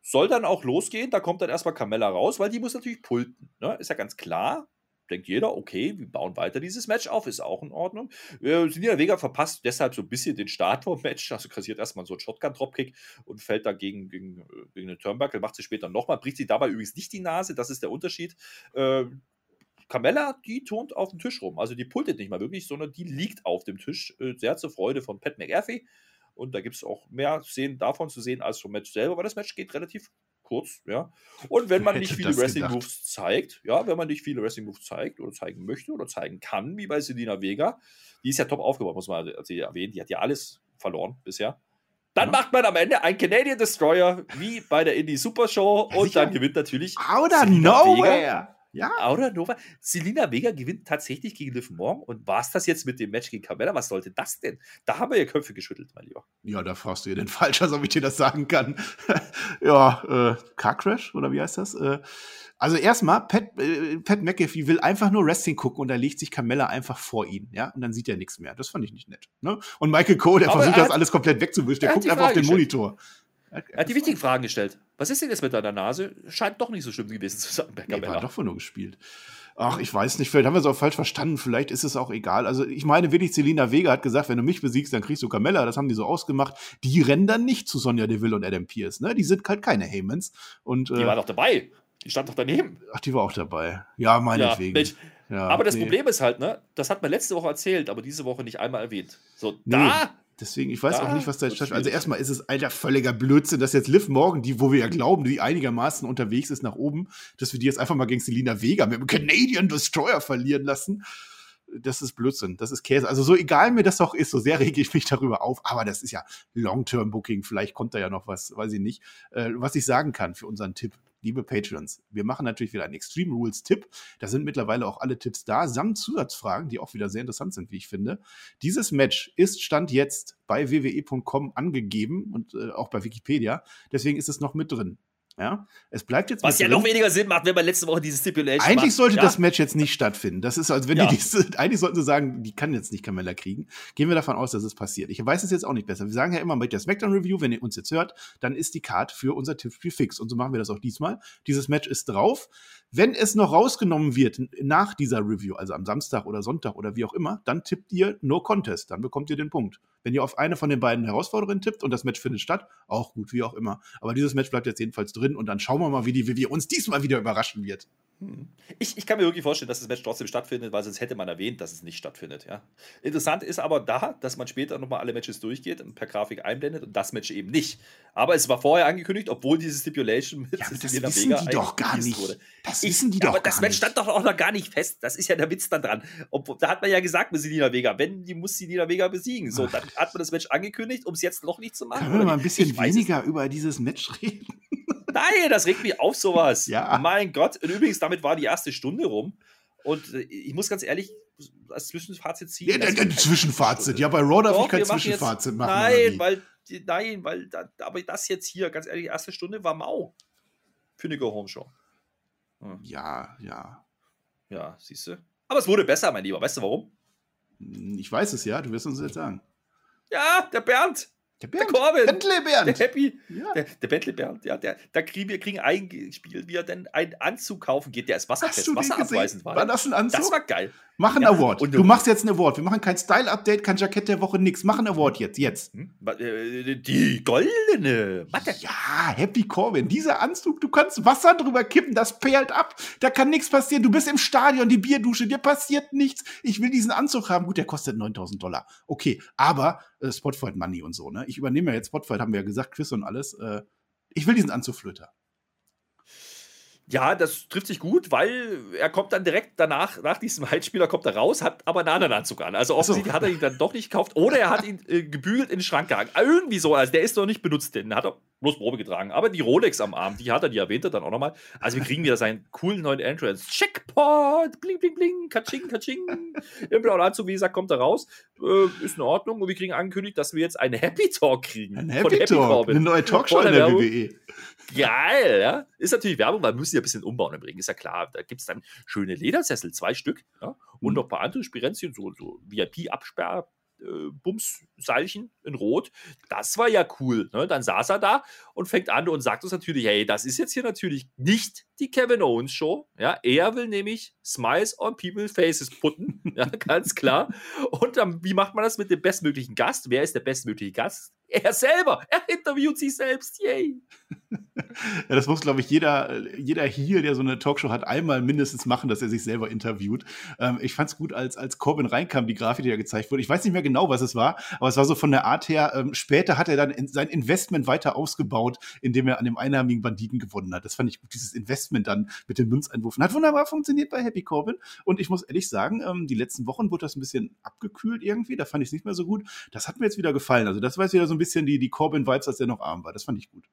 Soll dann auch losgehen, da kommt dann erstmal Carmella raus, weil die muss natürlich pulten. Ne? Ist ja ganz klar. Denkt jeder, okay, wir bauen weiter dieses Match auf, ist auch in Ordnung. Äh, Selina Vega verpasst deshalb so ein bisschen den Start vom Match, also kassiert erstmal so einen Shotgun-Dropkick und fällt dagegen gegen, gegen den Turnbuckle, macht sie später nochmal, bricht sie dabei übrigens nicht die Nase, das ist der Unterschied. Äh, Carmella, die turnt auf dem Tisch rum. Also die pultet nicht mal wirklich, sondern die liegt auf dem Tisch. Äh, sehr zur Freude von Pat McAfee. Und da gibt es auch mehr Szenen davon zu sehen als vom Match selber, weil das Match geht relativ kurz, ja. Und wenn man nicht viele Wrestling-Moves zeigt, ja, wenn man nicht viele Wrestling-Moves zeigt oder zeigen möchte oder zeigen kann, wie bei Selina Vega, die ist ja top aufgebaut, muss man also erwähnen, die hat ja alles verloren bisher. Dann ja. macht man am Ende ein Canadian Destroyer, wie bei der Indie Super Show, und dann gewinnt natürlich Out of nowhere! Vega. Ja. Aura Nova. Selina Vega gewinnt tatsächlich gegen Liv Morgan. Und war es das jetzt mit dem Match gegen Carmella? Was sollte das denn? Da haben wir ja Köpfe geschüttelt, mein Lieber. Ja, da fragst du ja den Falscher, als ob ich dir das sagen kann. ja, äh, Car Crash oder wie heißt das? Äh, also erstmal, Pat, äh, Pat McAfee will einfach nur Wrestling gucken und da legt sich Carmella einfach vor ihn, ja, und dann sieht er nichts mehr. Das fand ich nicht nett. Ne? Und Michael Cole, der Aber versucht das alles komplett wegzuwischen, der guckt einfach auf den Monitor. Er hat die wichtigen Fragen gestellt. Was ist denn jetzt mit deiner Nase? Scheint doch nicht so schlimm gewesen zu sein. Nee, war doch wohl nur gespielt. Ach, ich weiß nicht, vielleicht haben wir es auch falsch verstanden, vielleicht ist es auch egal. Also ich meine wirklich, Selina Vega hat gesagt, wenn du mich besiegst, dann kriegst du Carmella, das haben die so ausgemacht. Die rennen dann nicht zu Sonja Deville und Adam Pierce, ne? Die sind halt keine Haymans. Und, die äh, war doch dabei. Die stand doch daneben. Ach, die war auch dabei. Ja, meinetwegen. Ja, ja, aber das nee. Problem ist halt, ne, das hat man letzte Woche erzählt, aber diese Woche nicht einmal erwähnt. So, nee. da Deswegen, ich weiß da, auch nicht, was da jetzt. Also erstmal ist es alter völliger Blödsinn, dass jetzt Liv Morgan, die, wo wir ja glauben, die einigermaßen unterwegs ist nach oben, dass wir die jetzt einfach mal gegen Selina Vega mit dem Canadian Destroyer verlieren lassen. Das ist Blödsinn, das ist Käse. Also so egal mir das auch ist, so sehr rege ich mich darüber auf, aber das ist ja Long-Term-Booking, vielleicht kommt da ja noch was, weiß ich nicht. Äh, was ich sagen kann für unseren Tipp, liebe Patrons, wir machen natürlich wieder einen Extreme Rules Tipp. Da sind mittlerweile auch alle Tipps da, samt Zusatzfragen, die auch wieder sehr interessant sind, wie ich finde. Dieses Match ist Stand jetzt bei wwe.com angegeben und äh, auch bei Wikipedia. Deswegen ist es noch mit drin. Ja, es bleibt jetzt. Was ja noch weniger Sinn macht, wenn man letzte Woche diese Stipulation Eigentlich macht. sollte ja? das Match jetzt nicht stattfinden. Das ist, als wenn ja. die diese, eigentlich sollten sie sagen, die kann jetzt nicht Camilla kriegen. Gehen wir davon aus, dass es passiert. Ich weiß es jetzt auch nicht besser. Wir sagen ja immer mit der Smackdown Review, wenn ihr uns jetzt hört, dann ist die Card für unser Tippspiel fix. Und so machen wir das auch diesmal. Dieses Match ist drauf. Wenn es noch rausgenommen wird nach dieser Review, also am Samstag oder Sonntag oder wie auch immer, dann tippt ihr No Contest. Dann bekommt ihr den Punkt. Wenn ihr auf eine von den beiden Herausforderungen tippt und das Match findet statt, auch gut, wie auch immer. Aber dieses Match bleibt jetzt jedenfalls drin und dann schauen wir mal, wie die wie uns diesmal wieder überraschen wird. Hm. Ich, ich kann mir wirklich vorstellen, dass das Match trotzdem stattfindet, weil sonst hätte man erwähnt, dass es nicht stattfindet. Ja. Interessant ist aber da, dass man später nochmal alle Matches durchgeht und per Grafik einblendet und das Match eben nicht. Aber es war vorher angekündigt, obwohl diese Stipulation mit ja, das wissen Vega die doch gar nicht. Wurde. Das wissen die doch aber gar das Match stand doch auch noch gar nicht fest. Das ist ja der Witz dann dran. Ob, da hat man ja gesagt mit Selina Vega, wenn, die muss Selina Vega besiegen. So, dann hat man das Match angekündigt, um es jetzt noch nicht zu machen. Können wir mal ein bisschen weniger über dieses Match reden? Nein, das regt mich auf, sowas. Ja. Mein Gott. Und übrigens, damit war die erste Stunde rum. Und äh, ich muss ganz ehrlich als Zwischenfazit ziehen? Ja, der, Zwischenfazit. Ja, bei Raw darf ich kein Zwischenfazit jetzt, machen. Nein, weil, nein, weil, da, aber das jetzt hier, ganz ehrlich, die erste Stunde war mau für eine Go-Home-Show. Hm. Ja, ja. Ja, siehst du. Aber es wurde besser, mein Lieber. Weißt du warum? Hm, ich weiß es ja, du wirst uns jetzt sagen. Ja, der Bernd. Der Bernd. Der Corbin. Bentley Bernd. Der Happy. Ja. Der, der Bentley Bernd. Ja, der, da kriegen wir kriegen eingespielt, wie er denn einen Anzug kaufen geht, der ist wasserfest, wasserabweisend war. War das ein Anzug? Das war geil. Mach ein ja. Award. Und du machst jetzt ein Award. Wir machen kein Style-Update, kein Jackett der Woche, nix. Mach ein Award jetzt, jetzt. Hm? Äh, die goldene. Warte. Ja, Happy Corbin. Dieser Anzug, du kannst Wasser drüber kippen, das perlt ab. Da kann nichts passieren. Du bist im Stadion, die Bierdusche, dir passiert nichts. Ich will diesen Anzug haben. Gut, der kostet 9000 Dollar. Okay, aber äh, Spotfight Money und so, ne? Ich übernehme ja jetzt Spotfight, haben wir ja gesagt, Quiz und alles. Äh, ich will diesen Anzug Flöter. Ja, das trifft sich gut, weil er kommt dann direkt danach, nach diesem Heizspieler kommt er raus, hat aber einen anderen Anzug an. Also offensichtlich so. hat er ihn dann doch nicht gekauft oder er hat ihn äh, gebügelt in den Schrank gehangen. Irgendwie so, also der ist noch nicht benutzt, den hat er bloß Probe getragen. Aber die Rolex am Arm, die hat er, die erwähnt er dann auch nochmal. Also wir kriegen wieder seinen coolen neuen Entrance. Checkpoint, bling, bling, bling, katsching, katsching. Im blauen Anzug, wie gesagt, kommt er raus. Äh, ist in Ordnung. Und wir kriegen angekündigt, dass wir jetzt einen Happy Talk kriegen. Ein Happy, Happy Talk, Corbin. eine neue Talkshow in der WWE. Geil, ja. Ist natürlich Werbung, weil müssen ein bisschen umbauen im Ring, ist ja klar. Da gibt es dann schöne Ledersessel, zwei Stück, ja. Und mhm. noch ein paar andere Spirenzchen, so, so VIP-Absperr. Bumsseilchen in Rot. Das war ja cool. Ne? Dann saß er da und fängt an und sagt uns natürlich: Hey, das ist jetzt hier natürlich nicht die Kevin Owens Show. Ja, er will nämlich Smiles on People's Faces putten. ja, ganz klar. Und dann, wie macht man das mit dem bestmöglichen Gast? Wer ist der bestmögliche Gast? Er selber. Er interviewt sich selbst. Yay. ja, das muss, glaube ich, jeder, jeder hier, der so eine Talkshow hat, einmal mindestens machen, dass er sich selber interviewt. Ähm, ich fand es gut, als, als Corbin reinkam, die Grafik, die da gezeigt wurde. Ich weiß nicht mehr genau, was es war, aber es war so von der Art her, ähm, später hat er dann in, sein Investment weiter ausgebaut, indem er an dem einarmigen Banditen gewonnen hat. Das fand ich gut, dieses Investment dann mit den Münzeinwürfen. Hat wunderbar funktioniert bei Happy Corbin. Und ich muss ehrlich sagen, ähm, die letzten Wochen wurde das ein bisschen abgekühlt irgendwie. Da fand ich es nicht mehr so gut. Das hat mir jetzt wieder gefallen. Also das war jetzt wieder so ein bisschen die, die Corbin-Vibes, als er noch arm war. Das fand ich gut.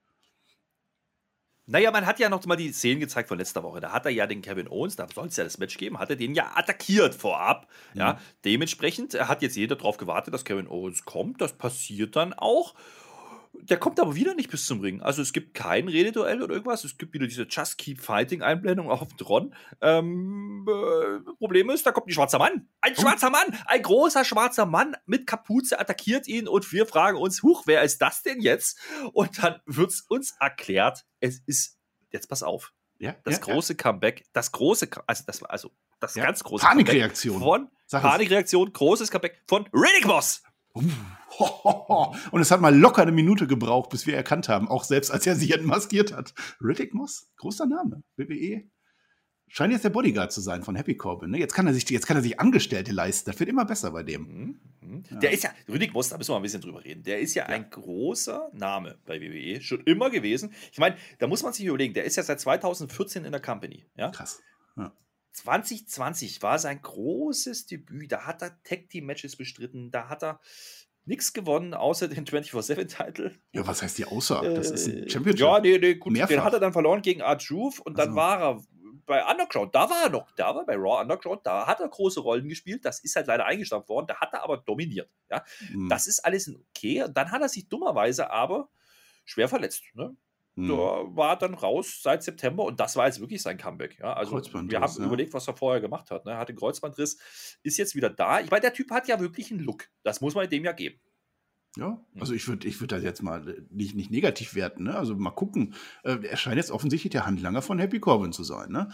Naja, man hat ja noch mal die Szenen gezeigt von letzter Woche. Da hat er ja den Kevin Owens, da soll es ja das Match geben, hat er den ja attackiert vorab. Mhm. Ja, dementsprechend hat jetzt jeder darauf gewartet, dass Kevin Owens kommt. Das passiert dann auch. Der kommt aber wieder nicht bis zum Ring. Also es gibt kein Rededuell oder irgendwas. Es gibt wieder diese Just Keep Fighting Einblendung auf Tron. Ähm, äh, Problem ist, da kommt ein schwarzer Mann. Ein oh. schwarzer Mann! Ein großer schwarzer Mann mit Kapuze attackiert ihn und wir fragen uns, huch, wer ist das denn jetzt? Und dann wird es uns erklärt, es ist, jetzt pass auf, ja, das ja, große ja. Comeback, das große, also das, also das ganz große Panikreaktion. Comeback von Panikreaktion, großes Comeback von Riddick Boss. Und es hat mal locker eine Minute gebraucht, bis wir erkannt haben, auch selbst als er sich entmaskiert hat. Riddick Moss, großer Name, WWE. Scheint jetzt der Bodyguard zu sein von Happy Corbin. Ne? Jetzt, kann er sich, jetzt kann er sich Angestellte leisten. Das wird immer besser bei dem. Mhm. Mhm. Ja. Der ist ja, Riddick Moss, da müssen wir mal ein bisschen drüber reden. Der ist ja, ja. ein großer Name bei WWE, schon immer gewesen. Ich meine, da muss man sich überlegen, der ist ja seit 2014 in der Company. Ja? Krass. Ja. 2020 war sein großes Debüt. Da hat er Tag Team Matches bestritten. Da hat er nichts gewonnen, außer den 24-7-Title. Ja, was heißt die außer? Das ist ein äh, Championship. Ja, nee, nee, gut. Mehrfach. Den hat er dann verloren gegen Art Juve und dann also. war er bei Underground, da war er noch, da war bei Raw Underground, da hat er große Rollen gespielt, das ist halt leider eingestampft worden, da hat er aber dominiert. Ja? Mhm. Das ist alles okay. Und dann hat er sich dummerweise aber schwer verletzt. Ne? Mhm. Da war dann raus seit September und das war jetzt wirklich sein Comeback. Ja? Also wir haben ja. überlegt, was er vorher gemacht hat. Ne? Er hatte einen Kreuzbandriss, ist jetzt wieder da. Ich meine, der Typ hat ja wirklich einen Look. Das muss man dem ja geben. Ja, also ich würde ich würd das jetzt mal äh, nicht, nicht negativ werten. Ne? Also mal gucken. Äh, er scheint jetzt offensichtlich der Handlanger von Happy Corbin zu sein. Ne?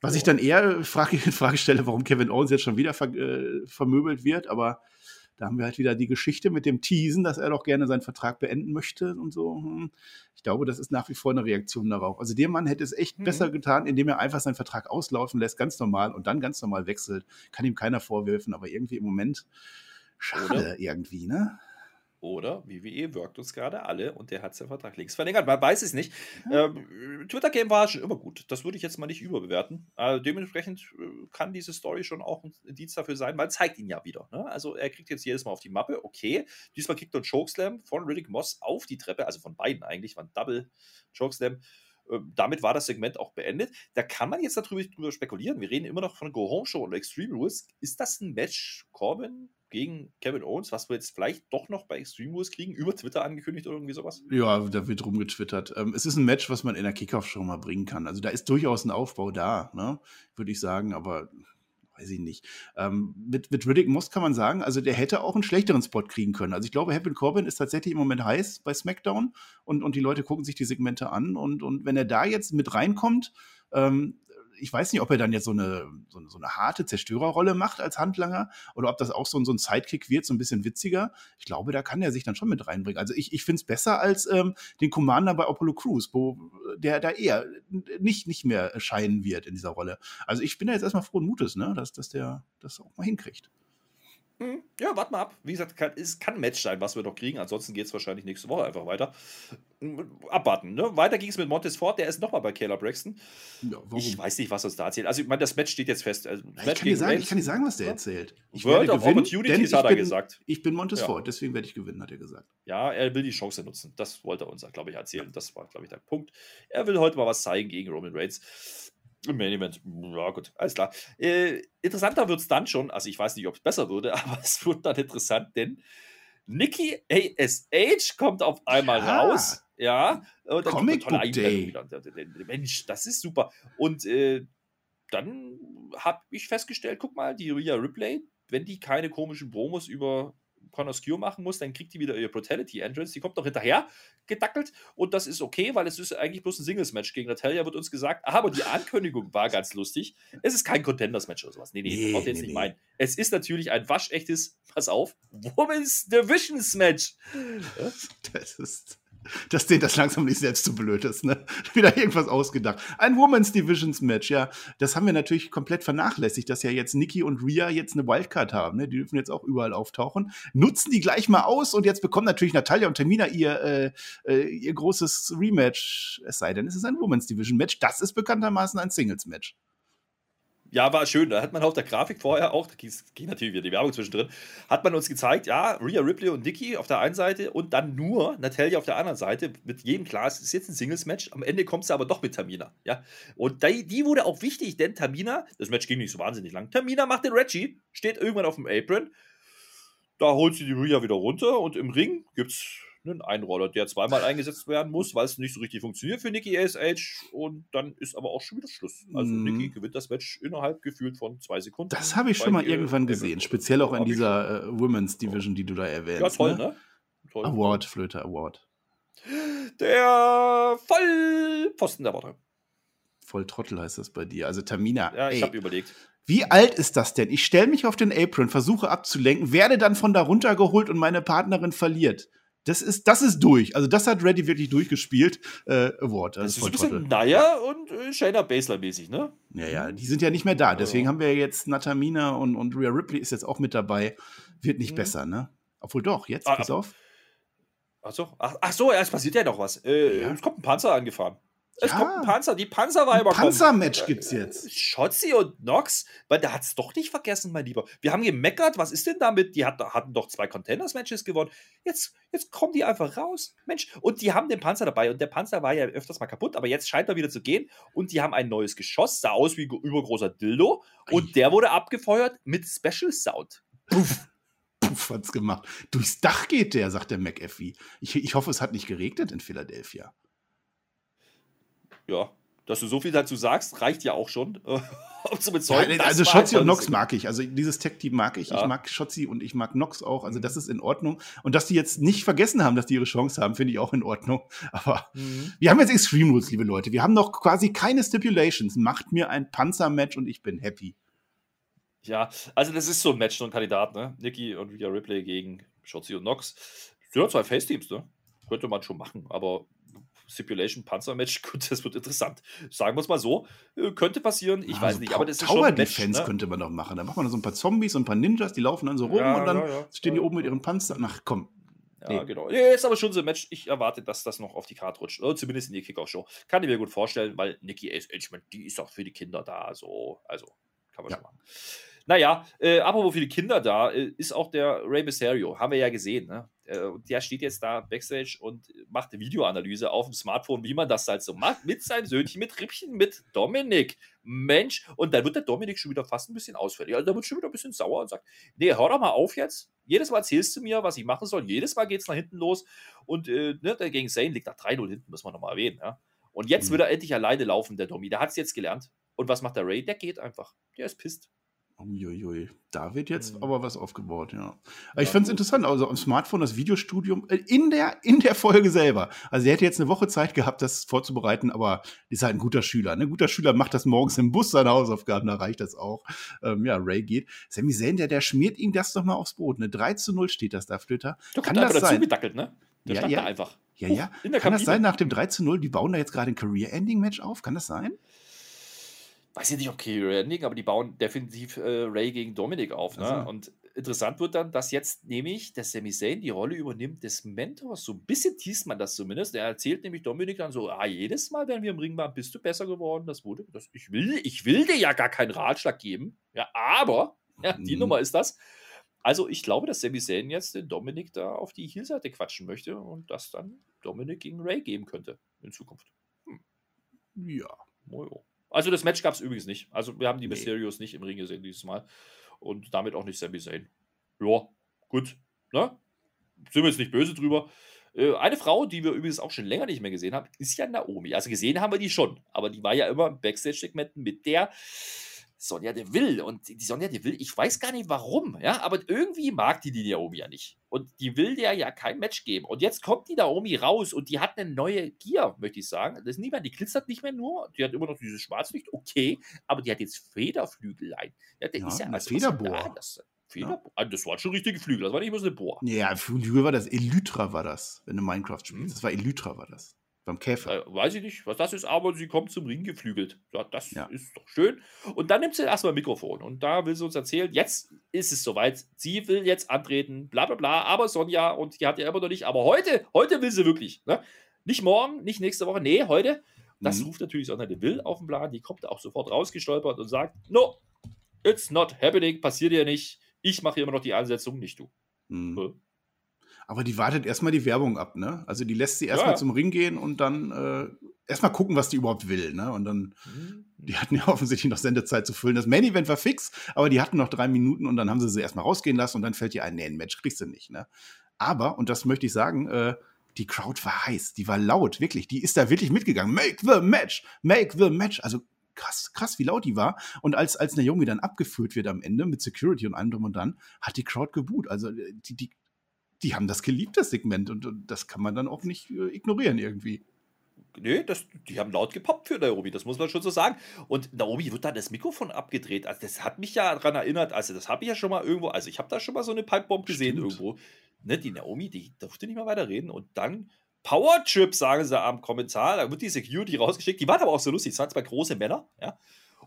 Was ich dann eher Frage, in Frage stelle, warum Kevin Owens jetzt schon wieder ver, äh, vermöbelt wird, aber da haben wir halt wieder die Geschichte mit dem Teasen, dass er doch gerne seinen Vertrag beenden möchte und so. Hm. Ich glaube, das ist nach wie vor eine Reaktion darauf. Also der Mann hätte es echt mhm. besser getan, indem er einfach seinen Vertrag auslaufen lässt, ganz normal und dann ganz normal wechselt. Kann ihm keiner vorwerfen, aber irgendwie im Moment schade Oder? irgendwie, ne? Oder WWE wirkt uns gerade alle und der hat seinen Vertrag links verlängert. Man weiß es nicht. Ähm, Twitter-Game war schon immer gut. Das würde ich jetzt mal nicht überbewerten. Also dementsprechend äh, kann diese Story schon auch ein Dienst dafür sein, weil zeigt ihn ja wieder. Ne? Also er kriegt jetzt jedes Mal auf die Mappe. Okay, diesmal kriegt er einen Chokeslam von Riddick Moss auf die Treppe, also von beiden eigentlich, war ein Double Chokeslam. Äh, damit war das Segment auch beendet. Da kann man jetzt darüber, darüber spekulieren. Wir reden immer noch von Go Home Show und Extreme Rules. Ist das ein Match, Corbin gegen Kevin Owens, was wir jetzt vielleicht doch noch bei Extreme Rules kriegen, über Twitter angekündigt oder irgendwie sowas? Ja, da wird rumgetwittert. Ähm, es ist ein Match, was man in der Kickoff-Show mal bringen kann. Also da ist durchaus ein Aufbau da, ne? würde ich sagen, aber weiß ich nicht. Ähm, mit, mit Riddick Moss kann man sagen, also der hätte auch einen schlechteren Spot kriegen können. Also ich glaube, Happy Corbin ist tatsächlich im Moment heiß bei SmackDown und, und die Leute gucken sich die Segmente an und, und wenn er da jetzt mit reinkommt, ähm, ich weiß nicht, ob er dann jetzt so eine, so eine, so eine harte Zerstörerrolle macht als Handlanger oder ob das auch so, so ein Sidekick wird, so ein bisschen witziger. Ich glaube, da kann er sich dann schon mit reinbringen. Also ich, ich finde es besser als ähm, den Commander bei Apollo Crews, wo der da eher nicht, nicht mehr scheinen wird in dieser Rolle. Also ich bin da jetzt erstmal frohen Mutes, ne, dass, dass der das auch mal hinkriegt. Hm, ja, warte mal ab. Wie gesagt, kann, es kann ein Match sein, was wir noch kriegen. Ansonsten geht es wahrscheinlich nächste Woche einfach weiter. Hm, abwarten. Ne? Weiter ging es mit Montes Ford. Der ist nochmal bei Kayla Braxton. Ja, ich weiß nicht, was uns da erzählt. Also, ich meine, das Match steht jetzt fest. Also, ich, kann dir sagen, ich kann dir sagen, was der erzählt. Ich World of gewinnen, Opportunities hat er bin, gesagt. Ich bin Montes ja. Ford, deswegen werde ich gewinnen, hat er gesagt. Ja, er will die Chance nutzen. Das wollte er uns, glaube ich, erzählen. Das war, glaube ich, der Punkt. Er will heute mal was zeigen gegen Roman Reigns. Im Main Event, ja gut, alles klar. Äh, interessanter wird es dann schon, also ich weiß nicht, ob es besser würde, aber es wird dann interessant, denn Nikki ASH kommt auf einmal ja. raus. Ja, und dann Comic Book Day. Mensch, das ist super. Und äh, dann habe ich festgestellt, guck mal, die Rhea Ripley, wenn die keine komischen Promos über Skew machen muss, dann kriegt die wieder ihre Brutality Entrance. Die kommt noch hinterher gedackelt und das ist okay, weil es ist eigentlich bloß ein Singles-Match gegen Natalia, wird uns gesagt. Aber die Ankündigung war ganz lustig. Es ist kein Contenders-Match oder sowas. Nee, nee, nee, braucht nee, jetzt nee. nicht meinen. Es ist natürlich ein waschechtes, pass auf, Women's Divisions-Match. Das ist dass denen das langsam nicht selbst zu blöd ist, ne? Wieder irgendwas ausgedacht. Ein Women's Divisions Match, ja. Das haben wir natürlich komplett vernachlässigt, dass ja jetzt Nikki und Rhea jetzt eine Wildcard haben, ne? Die dürfen jetzt auch überall auftauchen. Nutzen die gleich mal aus und jetzt bekommen natürlich Natalia und Tamina ihr, äh, äh, ihr großes Rematch. Es sei denn, es ist ein Women's Division Match. Das ist bekanntermaßen ein Singles Match ja, war schön. Da hat man auf der Grafik vorher auch, da ging natürlich wieder die Werbung zwischendrin, hat man uns gezeigt, ja, Rhea Ripley und Nikki auf der einen Seite und dann nur Natalia auf der anderen Seite. Mit jedem klar, es ist jetzt ein Singles-Match. Am Ende kommt sie aber doch mit Tamina. Ja? Und die, die wurde auch wichtig, denn Tamina, das Match ging nicht so wahnsinnig lang. Tamina macht den Reggie, steht irgendwann auf dem Apron. Da holt sie die Rhea wieder runter und im Ring gibt es einen Einroller, der zweimal eingesetzt werden muss, weil es nicht so richtig funktioniert für Nikki ASH und dann ist aber auch schon wieder Schluss. Also mm. Nikki gewinnt das Match innerhalb gefühlt von zwei Sekunden. Das habe ich schon mal irgendwann gesehen, speziell auch in dieser äh, Women's Division, die du da erwähnst. Ja, toll, ne? ne? Toll. Award, Flöter Award. Der Vollposten der Worte. Volltrottel heißt das bei dir. Also Tamina. Ja, ich habe überlegt. Wie alt ist das denn? Ich stelle mich auf den Apron, versuche abzulenken, werde dann von da runtergeholt und meine Partnerin verliert das ist, das ist durch. Also das hat Reddy wirklich durchgespielt. Äh, Award. Das, das ist, ein bisschen Naya und äh, Shayna Baszler mäßig, ne? Ja, ja, die sind ja nicht mehr da. Deswegen ja. haben wir jetzt Natamina und, und Rhea Ripley ist jetzt auch mit dabei. Wird nicht mhm. besser, ne? Obwohl doch, jetzt, ah, pass auf. Ach so, ach, ach so, ja, es passiert ja noch was. Äh, ja. Es kommt ein Panzer angefahren. Es ja. kommt ein Panzer, die Panzerweiber kommen. Panzermatch gibt's jetzt. Schotzi und Nox, weil der hat's doch nicht vergessen, mein Lieber. Wir haben gemeckert, was ist denn damit? Die hat, hatten doch zwei Contenders-Matches gewonnen. Jetzt, jetzt kommen die einfach raus. Mensch, und die haben den Panzer dabei. Und der Panzer war ja öfters mal kaputt, aber jetzt scheint er wieder zu gehen. Und die haben ein neues Geschoss, sah aus wie ein übergroßer Dildo. Und der wurde abgefeuert mit Special Sound. Puff. Puff hat's gemacht. Durchs Dach geht der, sagt der McAfee. Ich, ich hoffe, es hat nicht geregnet in Philadelphia ja, dass du so viel dazu sagst, reicht ja auch schon. um zu bezeugen, ja, also Schotzi und Nox mag ich. Also dieses Tech-Team mag ich. Ja. Ich mag Schotzi und ich mag Nox auch. Also das ist in Ordnung. Und dass die jetzt nicht vergessen haben, dass die ihre Chance haben, finde ich auch in Ordnung. Aber mhm. wir haben jetzt Extreme Rules, liebe Leute. Wir haben noch quasi keine Stipulations. Macht mir ein Panzer-Match und ich bin happy. Ja, also das ist so ein Match, so ein Kandidat, ne? Nikki und Rhea Ripley gegen Schotzi und Nox. Sind ja zwei Face-Teams, ne? Könnte man schon machen, aber Stipulation Panzer-Match, gut, das wird interessant. Sagen wir es mal so. Äh, könnte passieren, ich ja, weiß so nicht. Aber das ist Tower Defense ne? könnte man doch machen. Da macht man so ein paar Zombies und ein paar Ninjas, die laufen dann so rum ja, und dann ja, stehen die oben mit ihren Panzern. Ach komm. Ja, nee. genau. Ja, ist aber schon so ein Match. Ich erwarte, dass das noch auf die Karte rutscht. Oder zumindest in die Kickoff-Show. Kann ich mir gut vorstellen, weil Nikki Ace, ich meine, die ist auch für die Kinder da. So. Also, kann man schon machen. Naja, äh, apropos für die Kinder da, äh, ist auch der Rey Mysterio. Haben wir ja gesehen, ne? Äh, der steht jetzt da backstage und macht eine Videoanalyse auf dem Smartphone, wie man das halt so macht, mit seinem Söhnchen, mit Rippchen, mit Dominik. Mensch, und dann wird der Dominik schon wieder fast ein bisschen ausfällig. Also, der wird schon wieder ein bisschen sauer und sagt: Nee, hör doch mal auf jetzt. Jedes Mal erzählst du mir, was ich machen soll. Jedes Mal geht es nach hinten los. Und äh, ne, gegen Zane liegt nach 3-0 hinten, muss man nochmal erwähnen. Ja? Und jetzt mhm. wird er endlich alleine laufen, der Domi. Der hat es jetzt gelernt. Und was macht der Ray? Der geht einfach. Der ist pisst. Uiuiui, da wird jetzt mhm. aber was aufgebaut, ja. ja ich fand es interessant, also am Smartphone das Videostudium äh, in der, in der Folge selber. Also er hätte jetzt eine Woche Zeit gehabt, das vorzubereiten, aber ist halt ein guter Schüler. Ne? Ein guter Schüler macht das morgens im Bus seine Hausaufgaben, da reicht das auch. Ähm, ja, Ray geht. Sammy Zayn, der, der schmiert ihm das doch mal aufs Brot. Ne? 3 zu 0 steht das da, Flitter. Du Kann das sein? Gedackelt, ne? Der ja, ja. einfach. Ja, ja. Kann Kabine. das sein, nach dem 3 zu 0, die bauen da jetzt gerade ein Career-Ending-Match auf? Kann das sein? Weiß ich nicht, ob Career Ending, aber die bauen definitiv äh, Ray gegen Dominik auf. Ne? Also. Und interessant wird dann, dass jetzt nämlich der Sami Zayn die Rolle übernimmt des Mentors. So ein bisschen teast man das zumindest. Er erzählt nämlich Dominik dann so: Ah, jedes Mal, wenn wir im Ring waren, bist du besser geworden. Das wurde, das, ich, will, ich will dir ja gar keinen Ratschlag geben. Ja, aber, ja, die mhm. Nummer ist das. Also, ich glaube, dass Sami Zayn jetzt den Dominik da auf die Heel-Seite quatschen möchte und das dann Dominik gegen Ray geben könnte in Zukunft. Hm. Ja. Oh. Also das Match gab es übrigens nicht. Also wir haben die nee. Mysterios nicht im Ring gesehen dieses Mal. Und damit auch nicht Sami Zayn. Ja, gut. Ne? Sind wir jetzt nicht böse drüber. Äh, eine Frau, die wir übrigens auch schon länger nicht mehr gesehen haben, ist ja Naomi. Also gesehen haben wir die schon. Aber die war ja immer im Backstage-Segmenten mit der Sonja Deville. Und die Sonja Deville, ich weiß gar nicht warum, ja, aber irgendwie mag die die Naomi ja nicht. Und die will der ja kein Match geben. Und jetzt kommt die Naomi raus und die hat eine neue Gier, möchte ich sagen. Das ist mehr, die glitzert nicht mehr nur, die hat immer noch dieses Schwarzlicht, okay, aber die hat jetzt Federflügelein. Ja, der ja, ist ja als Federbohr. Das, Federbohr. Ja. Also das waren schon richtige Flügel, das war nicht bloß eine Bohr. Ja, Flügel war das, Elytra war das, wenn du Minecraft spielst. Mhm. Das war Elytra war das. Beim Käfer. Äh, weiß ich nicht, was das ist, aber sie kommt zum Ring geflügelt. Das ja. ist doch schön. Und dann nimmt sie erstmal ein Mikrofon und da will sie uns erzählen, jetzt ist es soweit. Sie will jetzt antreten, bla bla bla, aber Sonja und die hat ja immer noch nicht, aber heute, heute will sie wirklich. Ne? Nicht morgen, nicht nächste Woche, nee, heute. Das mhm. ruft natürlich Sonja de Will auf den Plan, die kommt auch sofort rausgestolpert und sagt, no, it's not happening, passiert ja nicht. Ich mache hier immer noch die Ansetzung, nicht du. Mhm. Aber die wartet erstmal die Werbung ab, ne? Also die lässt sie erstmal ja. zum Ring gehen und dann äh, erstmal gucken, was die überhaupt will, ne? Und dann, mhm. die hatten ja offensichtlich noch Sendezeit zu füllen. Das Main Event war fix, aber die hatten noch drei Minuten und dann haben sie sie erstmal rausgehen lassen und dann fällt ihr ein, nee, ein Match kriegst du nicht, ne? Aber, und das möchte ich sagen, äh, die Crowd war heiß, die war laut, wirklich. Die ist da wirklich mitgegangen. Make the match, make the match. Also krass, krass, wie laut die war. Und als, als Naomi dann abgeführt wird am Ende mit Security und allem drum und dann, hat die Crowd geboot. Also äh, die, die, die haben das geliebt, das Segment. Und, und das kann man dann auch nicht äh, ignorieren irgendwie. Nee, das, die haben laut gepoppt für Naomi, das muss man schon so sagen. Und Naomi wird dann das Mikrofon abgedreht. Also das hat mich ja daran erinnert, also das habe ich ja schon mal irgendwo, also ich habe da schon mal so eine Pipebomb gesehen Stimmt. irgendwo. Ne, die Naomi, die durfte nicht mehr weiter reden und dann Power Trip, sagen sie am Kommentar, da wird die Security rausgeschickt. Die waren aber auch so lustig, es waren zwei große Männer, ja.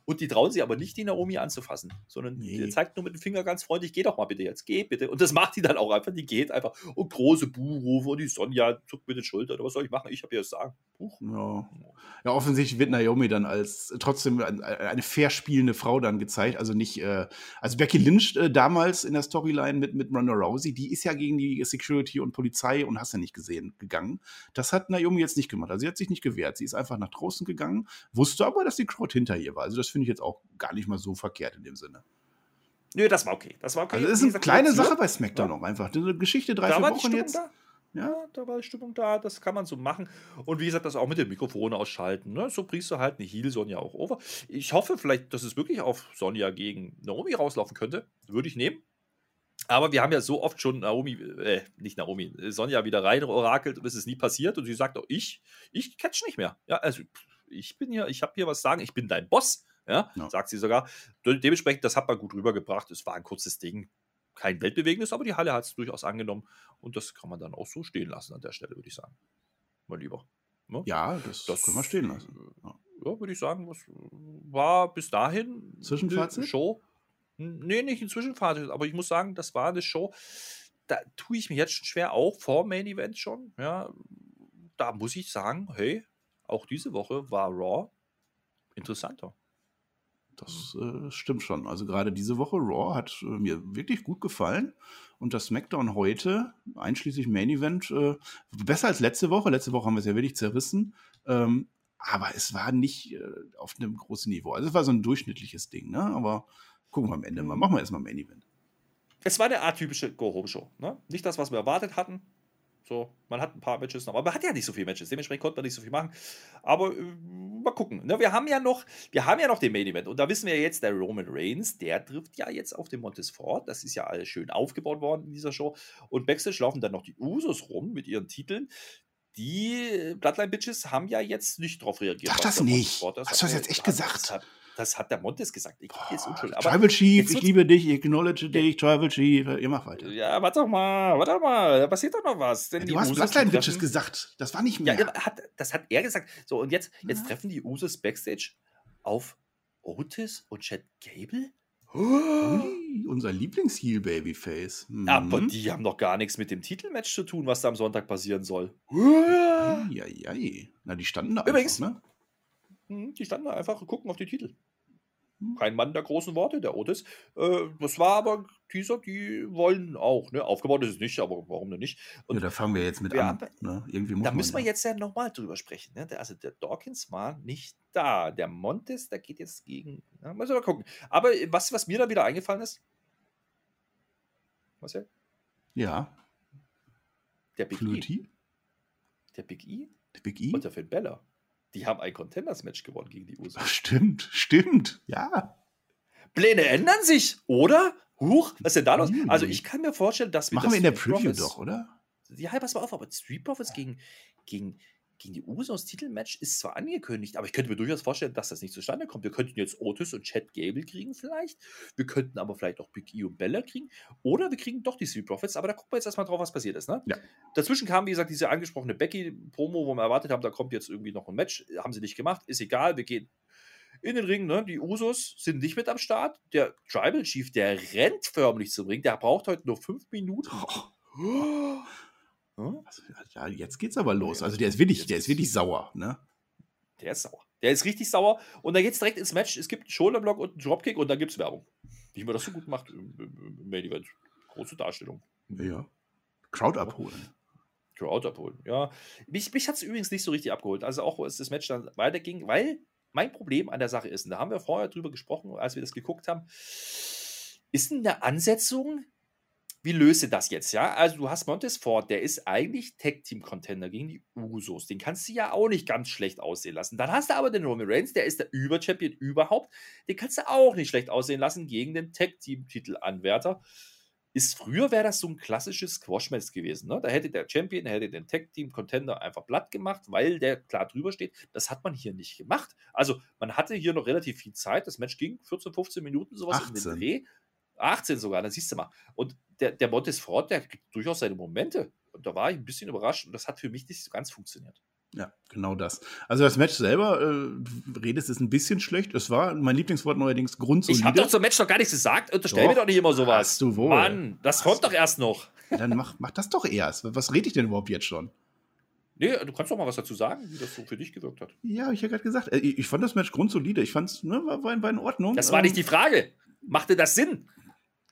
Und die trauen sich aber nicht, die Naomi anzufassen, sondern nee. die zeigt nur mit dem Finger ganz freundlich, geh doch mal bitte jetzt, geh bitte. Und das macht die dann auch einfach, die geht einfach und große Buhrufe und die Sonja zuckt mit den Schultern. Was soll ich machen? Ich habe ja das Sagen. Ja. ja, offensichtlich wird Naomi dann als trotzdem eine fair spielende Frau dann gezeigt. Also nicht, äh, also Becky Lynch äh, damals in der Storyline mit, mit Ronda Rousey, die ist ja gegen die Security und Polizei und hast ja nicht gesehen, gegangen. Das hat Naomi jetzt nicht gemacht. Also sie hat sich nicht gewehrt. Sie ist einfach nach draußen gegangen, wusste aber, dass die Crowd hinter ihr war. Also das finde ich jetzt auch gar nicht mal so verkehrt in dem Sinne. Nö, das war okay. Das war okay. Also das ist eine kleine Sache bei SmackDown ja. auch einfach. Eine Geschichte drei, da vier Wochen jetzt. Da. Ja, da war die Stimmung da, das kann man so machen. Und wie gesagt, das auch mit dem Mikrofon ausschalten. Ne? So bringst du halt eine Heal-Sonja auch over. Ich hoffe vielleicht, dass es wirklich auf Sonja gegen Naomi rauslaufen könnte. Würde ich nehmen. Aber wir haben ja so oft schon Naomi, äh, nicht Naomi, Sonja wieder rein orakelt und es ist nie passiert. Und sie sagt auch, ich, ich catch nicht mehr. Ja, also ich bin hier, ich habe hier was sagen, ich bin dein Boss. Ja, ja, sagt sie sogar. Dementsprechend, das hat man gut rübergebracht. Es war ein kurzes Ding, kein weltbewegendes, aber die Halle hat es durchaus angenommen und das kann man dann auch so stehen lassen an der Stelle, würde ich sagen. Mal lieber. Ne? Ja, das, das können wir stehen lassen. Ja, ja würde ich sagen, was war bis dahin Zwischenfazit? Show. Nee, nicht ein Zwischenfazit, aber ich muss sagen, das war eine Show. Da tue ich mich jetzt schon schwer, auch vor Main Event schon. Ja, da muss ich sagen, hey, auch diese Woche war Raw interessanter. Das äh, stimmt schon. Also gerade diese Woche Raw hat äh, mir wirklich gut gefallen. Und das SmackDown heute, einschließlich Main Event, äh, besser als letzte Woche. Letzte Woche haben wir es ja wirklich zerrissen. Ähm, aber es war nicht äh, auf einem großen Niveau. Also es war so ein durchschnittliches Ding. Ne? Aber gucken wir am Ende mal. Machen wir erstmal Main Event. Es war eine atypische Go-Home-Show. Ne? Nicht das, was wir erwartet hatten. So, man hat ein paar Matches noch, aber man hat ja nicht so viele Matches. Dementsprechend konnte man nicht so viel machen. Aber äh, mal gucken. Ne? Wir haben ja noch, wir haben ja noch den Main Event und da wissen wir jetzt, der Roman Reigns, der trifft ja jetzt auf den Montesfort. Das ist ja alles schön aufgebaut worden in dieser Show. Und Backstage laufen dann noch die Usos rum mit ihren Titeln. Die Bloodline Bitches haben ja jetzt nicht darauf reagiert. Sag das nicht. Das Hast du das jetzt echt gesagt? Das hat der Montes gesagt. Ich bin jetzt unschuldig. Aber Tribal Chief, ich liebe dich, ich acknowledge dich, Tribal Chief. Ihr macht weiter. Ja, warte doch mal, warte mal, da passiert doch noch was. Ja, du hast Bloodline-Witches gesagt, das war nicht mehr. Ja, hat, das hat er gesagt. So, und jetzt, jetzt ja. treffen die Usos Backstage auf Otis und Chad Gable? Ui, unser Lieblings-Heel-Babyface. Mhm. Aber die haben doch gar nichts mit dem Titelmatch zu tun, was da am Sonntag passieren soll. Eieiei. Na, die standen da Übrigens, einfach, ne? Hm, die standen da einfach, gucken auf die Titel. Kein Mann der großen Worte, der Otis. Äh, das war aber Teaser, die wollen auch. Ne? Aufgebaut ist es nicht, aber warum denn nicht? Und ja, da fangen wir jetzt mit an. Haben, ne? Irgendwie muss da müssen wir jetzt ja nochmal drüber sprechen. Ne? Also der Dawkins war nicht da. Der Montes, der geht jetzt gegen. Ja, müssen wir mal gucken. Aber was, was mir da wieder eingefallen ist. Was ja? Ja. Der Big Fluty? E. Der Big E? Der Big E? Und der Finn Bella. Die haben ein Contenders-Match gewonnen gegen die USA. Stimmt, stimmt, ja. Pläne ändern sich, oder? Huch, was ist denn da los? Also ich kann mir vorstellen, dass wir Machen das wir in der Preview Profits, doch, oder? Ja, pass mal auf, aber Street Profits gegen, gegen gegen die Usos Titelmatch ist zwar angekündigt, aber ich könnte mir durchaus vorstellen, dass das nicht zustande kommt. Wir könnten jetzt Otis und Chad Gable kriegen vielleicht. Wir könnten aber vielleicht auch Big E und Bella kriegen. Oder wir kriegen doch die Street Profits, aber da gucken wir jetzt erstmal drauf, was passiert ist. Ne? Ja. Dazwischen kam, wie gesagt, diese angesprochene Becky-Promo, wo wir erwartet haben, da kommt jetzt irgendwie noch ein Match. Haben sie nicht gemacht. Ist egal, wir gehen in den Ring. Ne? Die Usos sind nicht mit am Start. Der Tribal Chief, der rennt förmlich zum Ring. Der braucht heute nur fünf Minuten. Oh. Hm? Also, ja, jetzt geht's aber los. Also der ist wirklich, der ist wirklich sauer, ne? Der ist sauer. Der ist richtig sauer. Und dann geht's direkt ins Match. Es gibt einen Shoulderblock und einen Dropkick und dann gibt's Werbung. Wie man das so gut macht im, Main Event. Große Darstellung. Ja. Crowd abholen. Crowd abholen, ja. Mich, mich hat es übrigens nicht so richtig abgeholt. Also auch, als das Match dann weiterging, weil mein Problem an der Sache ist, und da haben wir vorher drüber gesprochen, als wir das geguckt haben, ist eine Ansetzung wie löse das jetzt, ja? Also du hast Montesfort, der ist eigentlich Tag-Team-Contender gegen die Usos. Den kannst du ja auch nicht ganz schlecht aussehen lassen. Dann hast du aber den Roman Reigns, der ist der Über-Champion überhaupt. Den kannst du auch nicht schlecht aussehen lassen gegen den Tag-Team-Titel-Anwärter. Ist früher wäre das so ein klassisches Squash-Match gewesen. Ne? Da hätte der Champion, hätte den Tag-Team-Contender einfach platt gemacht, weil der klar drüber steht. Das hat man hier nicht gemacht. Also man hatte hier noch relativ viel Zeit. Das Match ging 14, 15 Minuten, sowas 18. in den Dreh. 18 sogar, dann siehst du mal. Und der, der Montesfort, der kriegt durchaus seine Momente. Und da war ich ein bisschen überrascht und das hat für mich nicht so ganz funktioniert. Ja, genau das. Also das Match selber, äh, du redest, ist ein bisschen schlecht. Es war mein Lieblingswort neuerdings grundsolide. Ich habe doch zum Match noch gar nichts gesagt. Unterstell mir doch nicht immer sowas. Hast du wohl. Mann, das kommt doch erst noch. Ja, dann mach, mach das doch erst. Was rede ich denn überhaupt jetzt schon? Nee, du kannst doch mal was dazu sagen, wie das so für dich gewirkt hat. Ja, habe ich ja gerade gesagt. Äh, ich, ich, fand das Match grundsolide. Ich fand es, ne, war, war in Ordnung. Das war nicht die Frage. Machte das Sinn?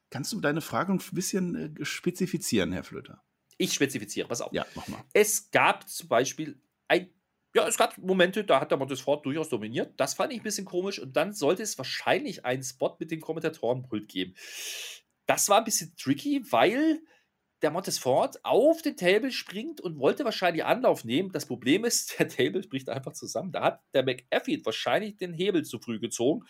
Kannst du deine Frage ein bisschen äh, spezifizieren, Herr Flöter? Ich spezifiziere, pass auf. Ja, mach mal. Es gab zum Beispiel ein, ja, es gab Momente, da hat der Montesfort durchaus dominiert. Das fand ich ein bisschen komisch und dann sollte es wahrscheinlich einen Spot mit dem Kommentatorenpult geben. Das war ein bisschen tricky, weil der Montesfort auf den Table springt und wollte wahrscheinlich Anlauf nehmen. Das Problem ist, der Table bricht einfach zusammen. Da hat der McAfee wahrscheinlich den Hebel zu früh gezogen.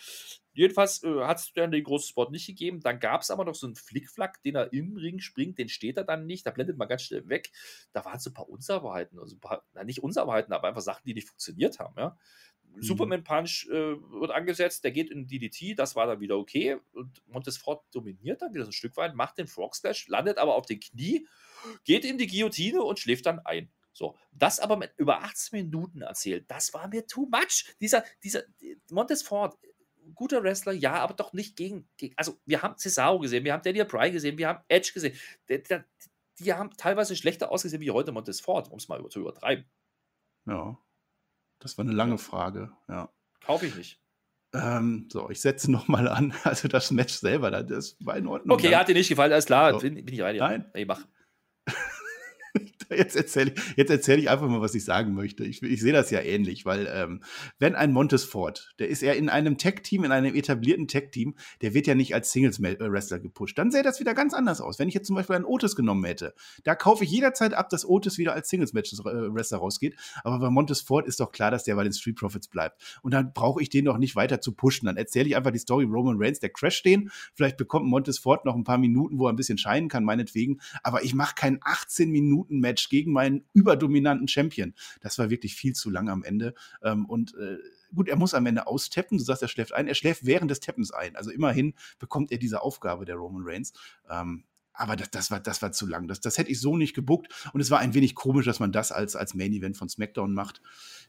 Jedenfalls äh, hat es dann den großen Spot nicht gegeben. Dann gab es aber noch so einen Flickflack, den er im Ring springt, den steht er dann nicht. Da blendet man ganz schnell weg. Da waren so ein paar Unsauberheiten, also ein paar, na, nicht Unsauberheiten, aber einfach Sachen, die nicht funktioniert haben. Ja? Mhm. Superman Punch äh, wird angesetzt, der geht in DDT, das war dann wieder okay. Und Montesfort dominiert dann wieder so ein Stück weit, macht den Frog Splash, landet aber auf den Knie, geht in die Guillotine und schläft dann ein. So, das aber mit über 18 Minuten erzählt, das war mir too much. Dieser, dieser Montesfort, guter Wrestler, ja, aber doch nicht gegen, gegen also wir haben Cesaro gesehen, wir haben Daniel Bryan gesehen, wir haben Edge gesehen. Der, der, die haben teilweise schlechter ausgesehen wie heute Montesfort, um es mal zu übertreiben. Ja. Das war eine lange Frage, ja. Kaufe ich nicht. Ähm, so, ich setze nochmal an. Also das Match selber, das war in Ordnung. Okay, hat dir nicht gefallen, alles klar. So. Bin, bin ich rein. Nein. Ey, mach. jetzt erzähle ich, erzähl ich einfach mal, was ich sagen möchte. Ich, ich sehe das ja ähnlich, weil ähm, wenn ein Montesfort, der ist ja in einem Tech-Team, in einem etablierten Tech-Team, der wird ja nicht als Singles-Wrestler gepusht. Dann sähe das wieder ganz anders aus. Wenn ich jetzt zum Beispiel einen Otis genommen hätte, da kaufe ich jederzeit ab, dass Otis wieder als Singles-Wrestler rausgeht. Aber bei Montesfort ist doch klar, dass der bei den Street Profits bleibt. Und dann brauche ich den doch nicht weiter zu pushen. Dann erzähle ich einfach die Story Roman Reigns, der Crash den. Vielleicht bekommt Montesfort noch ein paar Minuten, wo er ein bisschen scheinen kann, meinetwegen. Aber ich mache kein 18 Minuten Match Match gegen meinen überdominanten Champion. Das war wirklich viel zu lang am Ende. Ähm, und äh, gut, er muss am Ende austeppen. Du sagst, er schläft ein. Er schläft während des Tappens ein. Also immerhin bekommt er diese Aufgabe der Roman Reigns. Ähm, aber das, das, war, das war zu lang. Das, das hätte ich so nicht gebuckt. Und es war ein wenig komisch, dass man das als, als Main Event von SmackDown macht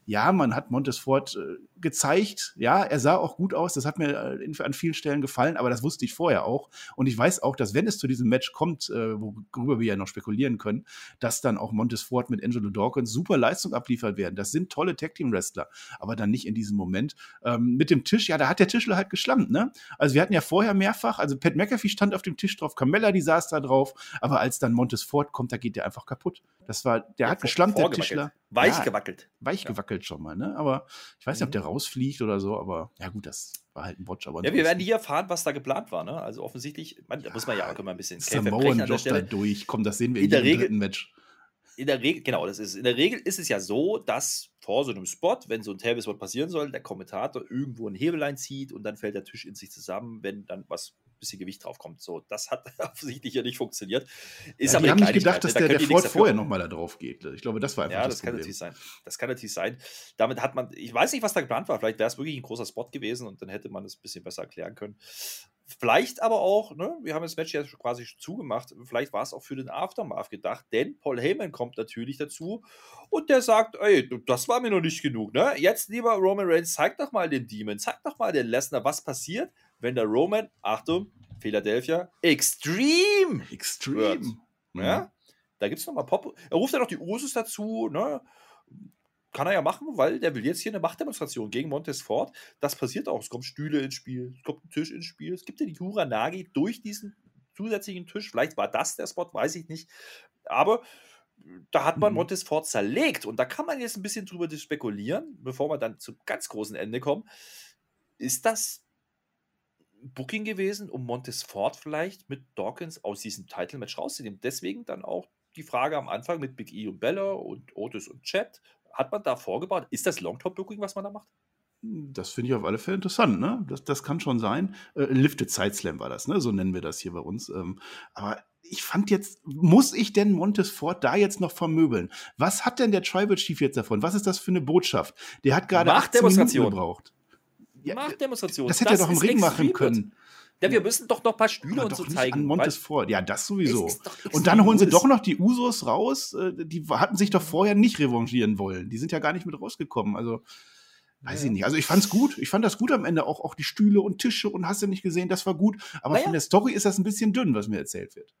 ja, man hat Montesfort äh, gezeigt. Ja, er sah auch gut aus. Das hat mir äh, an vielen Stellen gefallen, aber das wusste ich vorher auch. Und ich weiß auch, dass wenn es zu diesem Match kommt, äh, worüber wir ja noch spekulieren können, dass dann auch Montesfort mit Angelo Dawkins super Leistung abliefert werden. Das sind tolle Tag Team Wrestler, aber dann nicht in diesem Moment. Ähm, mit dem Tisch, ja, da hat der Tischler halt geschlammt, ne? Also wir hatten ja vorher mehrfach, also Pat McAfee stand auf dem Tisch drauf, Carmella, die saß da drauf, aber als dann Montesfort kommt, da geht der einfach kaputt. Das war, der ja, hat geschlammt, der Tischler. Weich ja, gewackelt. Weich ja. Gewackelt schon mal, ne? Aber ich weiß nicht, ob mhm. der rausfliegt oder so, aber ja gut, das war halt ein Botch. Aber ja, wir werden hier erfahren, was da geplant war, ne? Also offensichtlich, man, da muss man ja auch immer ein bisschen Samoan Job da durch. Komm, das sehen wir in, in der Regel, dritten Match. In der Regel, genau, das ist, in der Regel ist es ja so, dass vor so einem Spot, wenn so ein Table-Spot passieren soll, der Kommentator irgendwo einen Hebel einzieht und dann fällt der Tisch in sich zusammen, wenn dann was bisschen Gewicht drauf kommt. So, das hat offensichtlich ja nicht funktioniert. Ist ja, aber die haben nicht gedacht, dass da der, der Ford vorher nochmal da drauf geht. Ich glaube, das war einfach ja, das, das kann natürlich sein. Das kann natürlich sein. Damit hat man, ich weiß nicht, was da geplant war. Vielleicht wäre es wirklich ein großer Spot gewesen und dann hätte man es ein bisschen besser erklären können. Vielleicht aber auch, ne, wir haben das Match ja quasi zugemacht, vielleicht war es auch für den Aftermath gedacht, denn Paul Heyman kommt natürlich dazu und der sagt, ey, das war mir noch nicht genug, ne? Jetzt, lieber Roman Reigns, zeig doch mal den Demon, zeig doch mal den Lesnar, was passiert, wenn der Roman, Achtung, Philadelphia, Extreme, Extreme. Wird. Ja? Da gibt es nochmal Pop. Er ruft ja noch die Usus dazu, ne? Kann er ja machen, weil der will jetzt hier eine Machtdemonstration gegen Montesfort. Das passiert auch. Es kommen Stühle ins Spiel, es kommt ein Tisch ins Spiel. Es gibt ja die Huranagi durch diesen zusätzlichen Tisch. Vielleicht war das der Spot, weiß ich nicht. Aber da hat man mhm. Montesfort zerlegt. Und da kann man jetzt ein bisschen drüber spekulieren, bevor wir dann zum ganz großen Ende kommen. Ist das Booking gewesen, um Montesfort vielleicht mit Dawkins aus diesem Title-Match rauszunehmen. Deswegen dann auch die Frage am Anfang mit Big E und Bella und Otis und Chat. Hat man da vorgebaut? Ist das Longtop-Booking, was man da macht? Das finde ich auf alle Fälle interessant, ne? Das, das kann schon sein. Äh, Lifted Side Slam war das, ne? So nennen wir das hier bei uns. Ähm, aber ich fand jetzt, muss ich denn Montesfort da jetzt noch vermöbeln? Was hat denn der Tribal Chief jetzt davon? Was ist das für eine Botschaft? Der hat gerade 18 Minuten gebraucht ja, Machtdemonstration. Das hätte er doch im Ring machen können. Ja, wir müssen doch noch ein paar Stühle und so zeigen. Montes vor. Ja, das sowieso. Und dann holen sie doch noch die Usos raus. Äh, die hatten sich doch vorher nicht revanchieren wollen. Die sind ja gar nicht mit rausgekommen. Also, weiß ja. ich nicht. Also, ich fand's gut. Ich fand das gut am Ende. Auch, auch die Stühle und Tische und hast du nicht gesehen, das war gut. Aber naja. von der Story ist das ein bisschen dünn, was mir erzählt wird.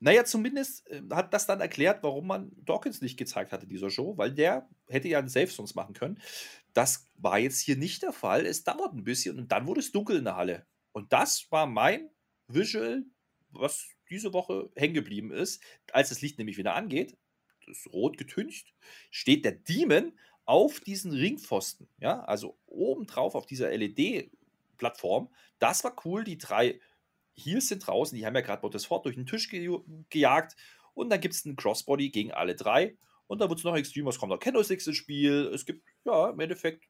Naja, zumindest äh, hat das dann erklärt, warum man Dawkins nicht gezeigt hatte, dieser Show, weil der hätte ja einen Safe sonst machen können. Das war jetzt hier nicht der Fall. Es dauert ein bisschen und dann wurde es dunkel in der Halle. Und das war mein Visual, was diese Woche hängen geblieben ist. Als das Licht nämlich wieder angeht, das rot getüncht, steht der Demon auf diesen Ringpfosten. Ja, also obendrauf auf dieser LED-Plattform. Das war cool. Die drei Heels sind draußen, die haben ja gerade Fort durch den Tisch ge gejagt. Und dann gibt es einen Crossbody gegen alle drei. Und da wird es noch extrem, was kommt da? Candlesticks ins Spiel. Es gibt, ja, im Endeffekt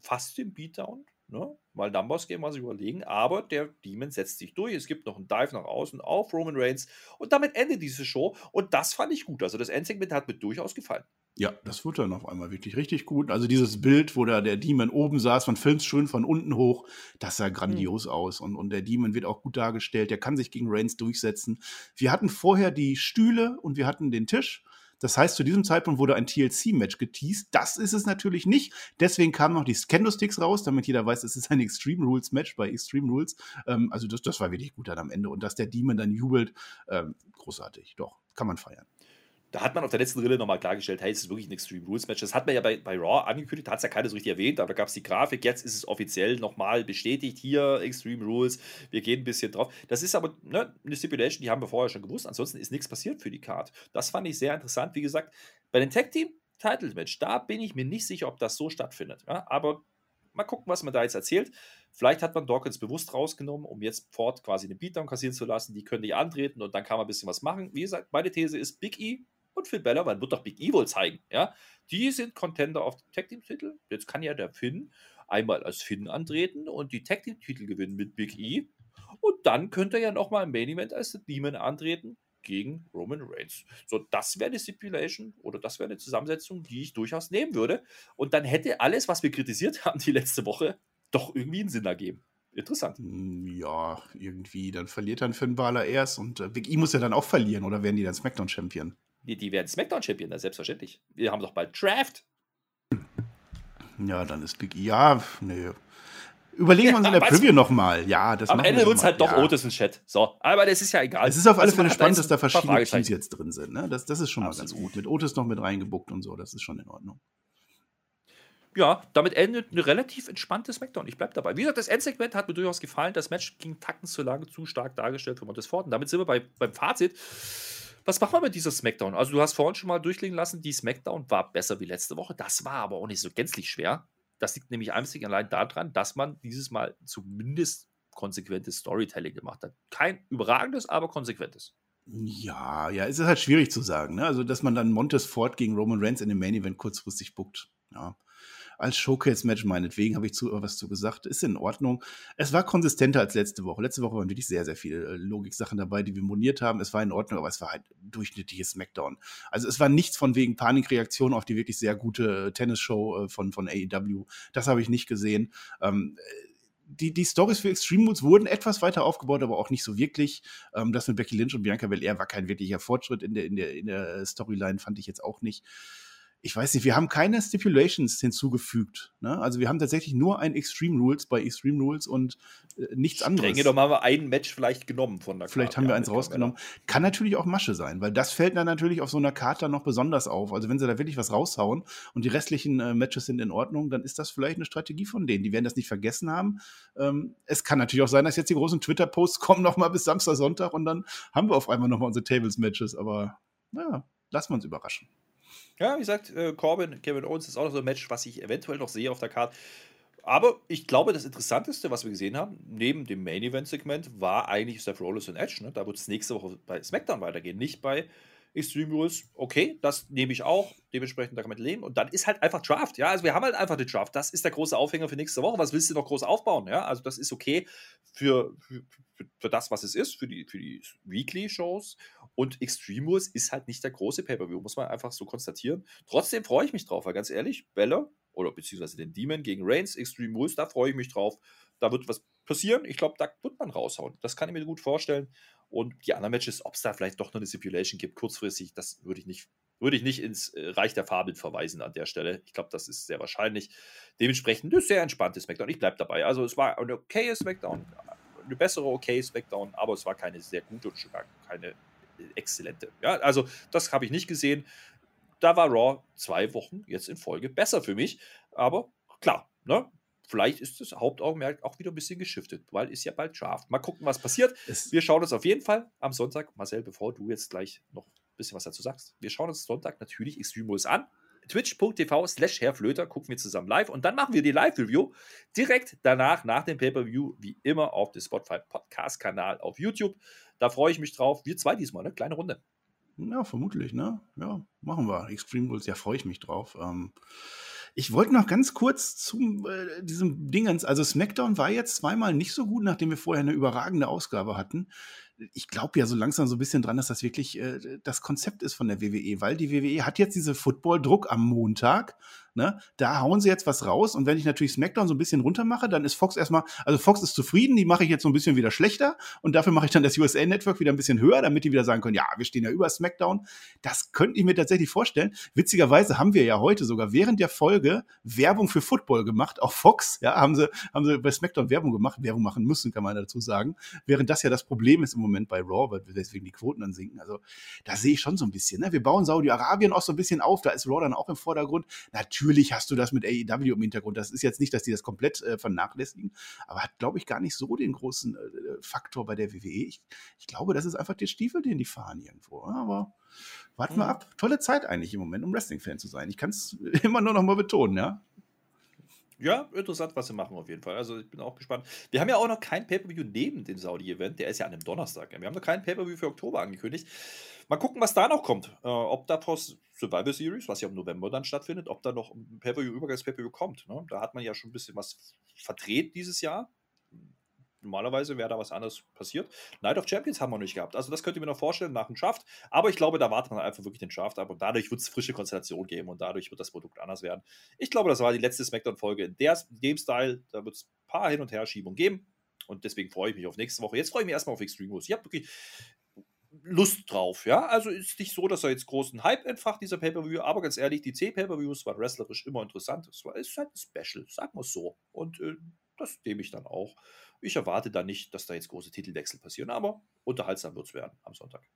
fast den Beatdown. Ne? Mal Numbers Game mal sich überlegen, aber der Demon setzt sich durch. Es gibt noch einen Dive nach außen auf Roman Reigns und damit endet diese Show. Und das fand ich gut. Also das Endsegment hat mir durchaus gefallen. Ja, das wurde dann auf einmal wirklich richtig gut. Also dieses Bild, wo da der Demon oben saß, man filmt schön von unten hoch, das sah grandios mhm. aus. Und, und der Demon wird auch gut dargestellt, der kann sich gegen Reigns durchsetzen. Wir hatten vorher die Stühle und wir hatten den Tisch. Das heißt, zu diesem Zeitpunkt wurde ein TLC-Match geteased. Das ist es natürlich nicht. Deswegen kamen noch die Candlesticks raus, damit jeder weiß, es ist ein Extreme Rules-Match bei Extreme Rules. Ähm, also das, das war wirklich gut dann am Ende. Und dass der Demon dann jubelt, ähm, großartig. Doch, kann man feiern. Da hat man auf der letzten Rille nochmal klargestellt, hey, es ist wirklich ein Extreme Rules Match. Das hat man ja bei, bei Raw angekündigt, hat es ja keiner so richtig erwähnt, aber da gab es die Grafik, jetzt ist es offiziell nochmal bestätigt, hier Extreme Rules, wir gehen ein bisschen drauf. Das ist aber ne, eine Stipulation, die haben wir vorher schon gewusst, ansonsten ist nichts passiert für die Card. Das fand ich sehr interessant, wie gesagt, bei den Tag Team Title Match, da bin ich mir nicht sicher, ob das so stattfindet, ja? aber mal gucken, was man da jetzt erzählt. Vielleicht hat man Dawkins bewusst rausgenommen, um jetzt Ford quasi einen Beatdown kassieren zu lassen. Die können nicht antreten und dann kann man ein bisschen was machen. Wie gesagt, meine These ist, Big E und Bella, man wird doch Big E wohl zeigen, ja. Die sind Contender auf dem Tag Team Titel. Jetzt kann ja der Finn einmal als Finn antreten und die Tag Team Titel gewinnen mit Big E. Und dann könnte er ja nochmal im Main Event als Demon antreten gegen Roman Reigns. So, das wäre eine Stipulation oder das wäre eine Zusammensetzung, die ich durchaus nehmen würde. Und dann hätte alles, was wir kritisiert haben die letzte Woche, doch irgendwie einen Sinn ergeben. Interessant. Hm, ja, irgendwie. Dann verliert dann Finn Balor erst und äh, Big E muss ja dann auch verlieren oder werden die dann SmackDown-Champion? Die, die werden SmackDown-Champion, selbstverständlich. Wir haben doch bald Draft. Ja, dann ist Big E. Ja, nee. Überlegen wir uns in der Preview nochmal. Ja, das Am Ende wird es halt doch ja. Otis und Chat. So, aber das ist ja egal. Es ist auf alle Fälle spannend, dass da verschiedene Teams jetzt drin sind. Ne? Das, das ist schon Absolut. mal ganz gut. Mit Otis noch mit reingebuckt und so, das ist schon in Ordnung. Ja, damit endet ein relativ entspanntes Smackdown. Ich bleibe dabei. Wie gesagt, das Endsegment hat mir durchaus gefallen. Das Match ging tacken zu lange, zu stark dargestellt von Montes Ford. Und damit sind wir bei, beim Fazit. Was machen wir mit dieser Smackdown? Also, du hast vorhin schon mal durchlegen lassen, die Smackdown war besser wie letzte Woche. Das war aber auch nicht so gänzlich schwer. Das liegt nämlich einzig allein daran, dass man dieses Mal zumindest konsequentes Storytelling gemacht hat. Kein überragendes, aber konsequentes. Ja, ja, es ist halt schwierig zu sagen. Ne? Also, dass man dann Montes Ford gegen Roman Reigns in dem Main Event kurzfristig buckt. Ja als Showcase-Match meinetwegen, habe ich zu, was zu gesagt, ist in Ordnung. Es war konsistenter als letzte Woche. Letzte Woche waren wirklich sehr, sehr viele äh, Logik-Sachen dabei, die wir moniert haben. Es war in Ordnung, aber es war halt durchschnittliches Smackdown. Also es war nichts von wegen Panikreaktion auf die wirklich sehr gute äh, Tennisshow äh, von, von AEW. Das habe ich nicht gesehen. Ähm, die, die Stories für Extreme Rules wurden etwas weiter aufgebaut, aber auch nicht so wirklich. Ähm, das mit Becky Lynch und Bianca Belair war kein wirklicher Fortschritt in der, in der, in der Storyline, fand ich jetzt auch nicht ich weiß nicht, wir haben keine Stipulations hinzugefügt. Ne? Also wir haben tatsächlich nur ein Extreme Rules bei Extreme Rules und äh, nichts anderes. Ich denke, doch haben wir ein Match vielleicht genommen von der Karte. Vielleicht haben wir eins rausgenommen. Kann natürlich auch Masche sein, weil das fällt dann natürlich auf so einer Karte noch besonders auf. Also wenn sie da wirklich was raushauen und die restlichen äh, Matches sind in Ordnung, dann ist das vielleicht eine Strategie von denen. Die werden das nicht vergessen haben. Ähm, es kann natürlich auch sein, dass jetzt die großen Twitter-Posts kommen noch mal bis Samstag, Sonntag und dann haben wir auf einmal noch mal unsere Tables-Matches. Aber naja, lassen wir uns überraschen. Ja, wie gesagt, äh, Corbin, Kevin Owens ist auch noch so ein Match, was ich eventuell noch sehe auf der Karte. Aber ich glaube, das Interessanteste, was wir gesehen haben, neben dem Main Event Segment, war eigentlich Seth Rollins und Edge. Ne? Da wird es nächste Woche bei SmackDown weitergehen, nicht bei Extreme Rules. Okay, das nehme ich auch. Dementsprechend, da kann man leben. Und dann ist halt einfach Draft. Ja, also wir haben halt einfach den Draft. Das ist der große Aufhänger für nächste Woche. Was willst du noch groß aufbauen? Ja, also das ist okay für, für, für das, was es ist, für die, für die Weekly-Shows. Und Extreme Rules ist halt nicht der große Pay-Per-View, muss man einfach so konstatieren. Trotzdem freue ich mich drauf, weil ganz ehrlich, Bella oder beziehungsweise den Demon gegen Reigns, Extreme Rules, da freue ich mich drauf. Da wird was passieren. Ich glaube, da wird man raushauen. Das kann ich mir gut vorstellen. Und die anderen Matches, ob es da vielleicht doch noch eine Stipulation gibt, kurzfristig, das würde ich nicht, würde ich nicht ins äh, Reich der Fabel verweisen an der Stelle. Ich glaube, das ist sehr wahrscheinlich. Dementsprechend ist sehr entspanntes Smackdown. Ich bleibe dabei. Also es war eine okaye Smackdown, eine bessere okay Smackdown, aber es war keine sehr gute und schon gar keine exzellente. Ja, also das habe ich nicht gesehen. Da war Raw zwei Wochen jetzt in Folge besser für mich. Aber klar, ne? Vielleicht ist das Hauptaugenmerk auch wieder ein bisschen geschiftet, weil ist ja bald Draft. Mal gucken, was passiert. Es wir schauen uns auf jeden Fall am Sonntag, Marcel, bevor du jetzt gleich noch ein bisschen was dazu sagst. Wir schauen uns Sonntag natürlich Extreme Rules an twitch.tv slash herrflöter gucken wir zusammen live und dann machen wir die Live-Review direkt danach, nach dem Pay-Per-View, wie immer auf dem Spotify Podcast-Kanal auf YouTube. Da freue ich mich drauf. Wir zwei diesmal, ne? Kleine Runde. Ja, vermutlich, ne? Ja, machen wir. Extreme Rules, ja, freue ich mich drauf. Ähm, ich wollte noch ganz kurz zu äh, diesem Dingens, also SmackDown war jetzt zweimal nicht so gut, nachdem wir vorher eine überragende Ausgabe hatten ich glaube ja so langsam so ein bisschen dran, dass das wirklich äh, das Konzept ist von der WWE, weil die WWE hat jetzt diese Football-Druck am Montag Ne? Da hauen sie jetzt was raus und wenn ich natürlich SmackDown so ein bisschen runter mache, dann ist Fox erstmal, also Fox ist zufrieden, die mache ich jetzt so ein bisschen wieder schlechter und dafür mache ich dann das USA Network wieder ein bisschen höher, damit die wieder sagen können, ja, wir stehen ja über SmackDown. Das könnte ich mir tatsächlich vorstellen. Witzigerweise haben wir ja heute sogar während der Folge Werbung für Football gemacht, auch Fox, ja, haben sie, haben sie bei SmackDown Werbung gemacht, Werbung machen müssen, kann man dazu sagen, während das ja das Problem ist im Moment bei Raw, weswegen die Quoten dann sinken. Also da sehe ich schon so ein bisschen. Ne? Wir bauen Saudi-Arabien auch so ein bisschen auf, da ist Raw dann auch im Vordergrund. Natürlich hast du das mit AEW im Hintergrund. Das ist jetzt nicht, dass die das komplett äh, vernachlässigen, aber hat, glaube ich, gar nicht so den großen äh, Faktor bei der WWE. Ich, ich glaube, das ist einfach der Stiefel, den die fahren irgendwo. Aber warten wir mhm. ab. Tolle Zeit eigentlich im Moment, um Wrestling-Fan zu sein. Ich kann es immer nur noch mal betonen, ja. Ja, interessant, was sie machen auf jeden Fall. Also ich bin auch gespannt. Wir haben ja auch noch kein Pay-Per-View neben dem Saudi-Event. Der ist ja an einem Donnerstag. Wir haben noch kein Pay-Per-View für Oktober angekündigt. Mal gucken, was da noch kommt. Äh, ob da Post Survivor Series, was ja im November dann stattfindet, ob da noch ein Pay-Per-View, Übergangs-Pay-Per-View kommt. Ne? Da hat man ja schon ein bisschen was verdreht dieses Jahr. Normalerweise wäre da was anderes passiert. Night of Champions haben wir noch nicht gehabt. Also das könnt ihr mir noch vorstellen nach dem Draft. Aber ich glaube, da wartet man einfach wirklich den Draft ab und dadurch wird es frische Konstellation geben und dadurch wird das Produkt anders werden. Ich glaube, das war die letzte Smackdown-Folge in, in dem Style. Da wird es ein paar Hin- und Herschiebungen geben und deswegen freue ich mich auf nächste Woche. Jetzt freue ich mich erstmal auf Extreme Rules. Ich habe wirklich Lust drauf, ja. Also ist nicht so, dass er jetzt großen Hype entfacht, dieser Pay-Per-View, aber ganz ehrlich, die C-Pay-Per-Views waren wrestlerisch immer interessant. Es war, ist halt ein Special, sagen wir es so. Und äh, das nehme ich dann auch. Ich erwarte da nicht, dass da jetzt große Titelwechsel passieren, aber unterhaltsam wird es werden am Sonntag.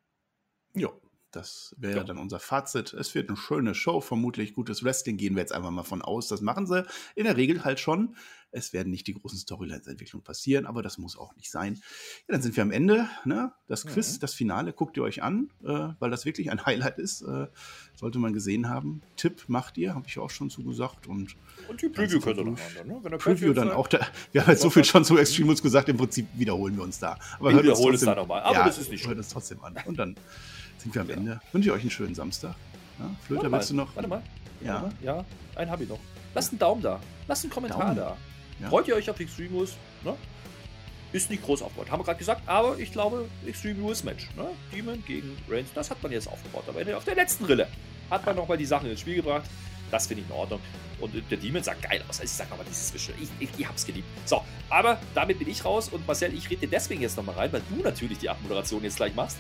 Ja, das wäre ja. dann unser Fazit. Es wird eine schöne Show, vermutlich gutes Wrestling, gehen wir jetzt einfach mal von aus. Das machen sie in der Regel halt schon. Es werden nicht die großen Storylines-Entwicklungen passieren, aber das muss auch nicht sein. Ja, dann sind wir am Ende. Ne? Das Quiz, mhm. das Finale, guckt ihr euch an, äh, weil das wirklich ein Highlight ist. Äh, sollte man gesehen haben. Tipp macht ihr, habe ich auch schon zugesagt. Und, und die Preview könnt ihr noch machen. Ne? Wenn Preview dann auch. Da, wir haben jetzt so viel schon zu Extremus gesagt, im Prinzip wiederholen wir uns da. Aber wir wiederholen es da nochmal. Aber ja, das ist nicht schön. Hört es trotzdem an. Und dann sind wir am ja. Ende. Wünsche ich euch einen schönen Samstag. Ja, Flöter, willst du noch? Warte mal. Ja, ja einen habe ich noch. Lasst einen Daumen da. Lasst einen Kommentar Daumen. da. Ja. Freut ihr euch auf Extreme Rules? Ne? Ist nicht groß aufgebaut, haben wir gerade gesagt, aber ich glaube, Extreme Rules Match. Ne? Demon gegen Reigns, das hat man jetzt aufgebaut. Aber auf der letzten Rille hat man nochmal die Sachen ins Spiel gebracht. Das finde ich in Ordnung. Und der Demon sah geil aus. Also ich sag aber dieses Zwischen. Ich, ich, ich hab's geliebt. So, aber damit bin ich raus und Marcel, ich rede dir deswegen jetzt nochmal rein, weil du natürlich die Abmoderation jetzt gleich machst.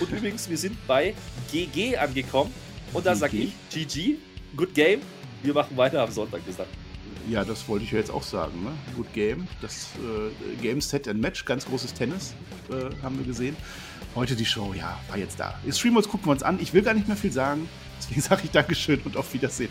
Und übrigens, wir sind bei GG angekommen. Und da sag ich, GG, good game. Wir machen weiter am Sonntag. Bis dann. Ja, das wollte ich ja jetzt auch sagen. Ne? Good Game. Das äh, Game Set and Match, ganz großes Tennis, äh, haben wir gesehen. Heute die Show, ja, war jetzt da. Jetzt Streamos gucken wir uns an. Ich will gar nicht mehr viel sagen. Deswegen sage ich Dankeschön und auf Wiedersehen.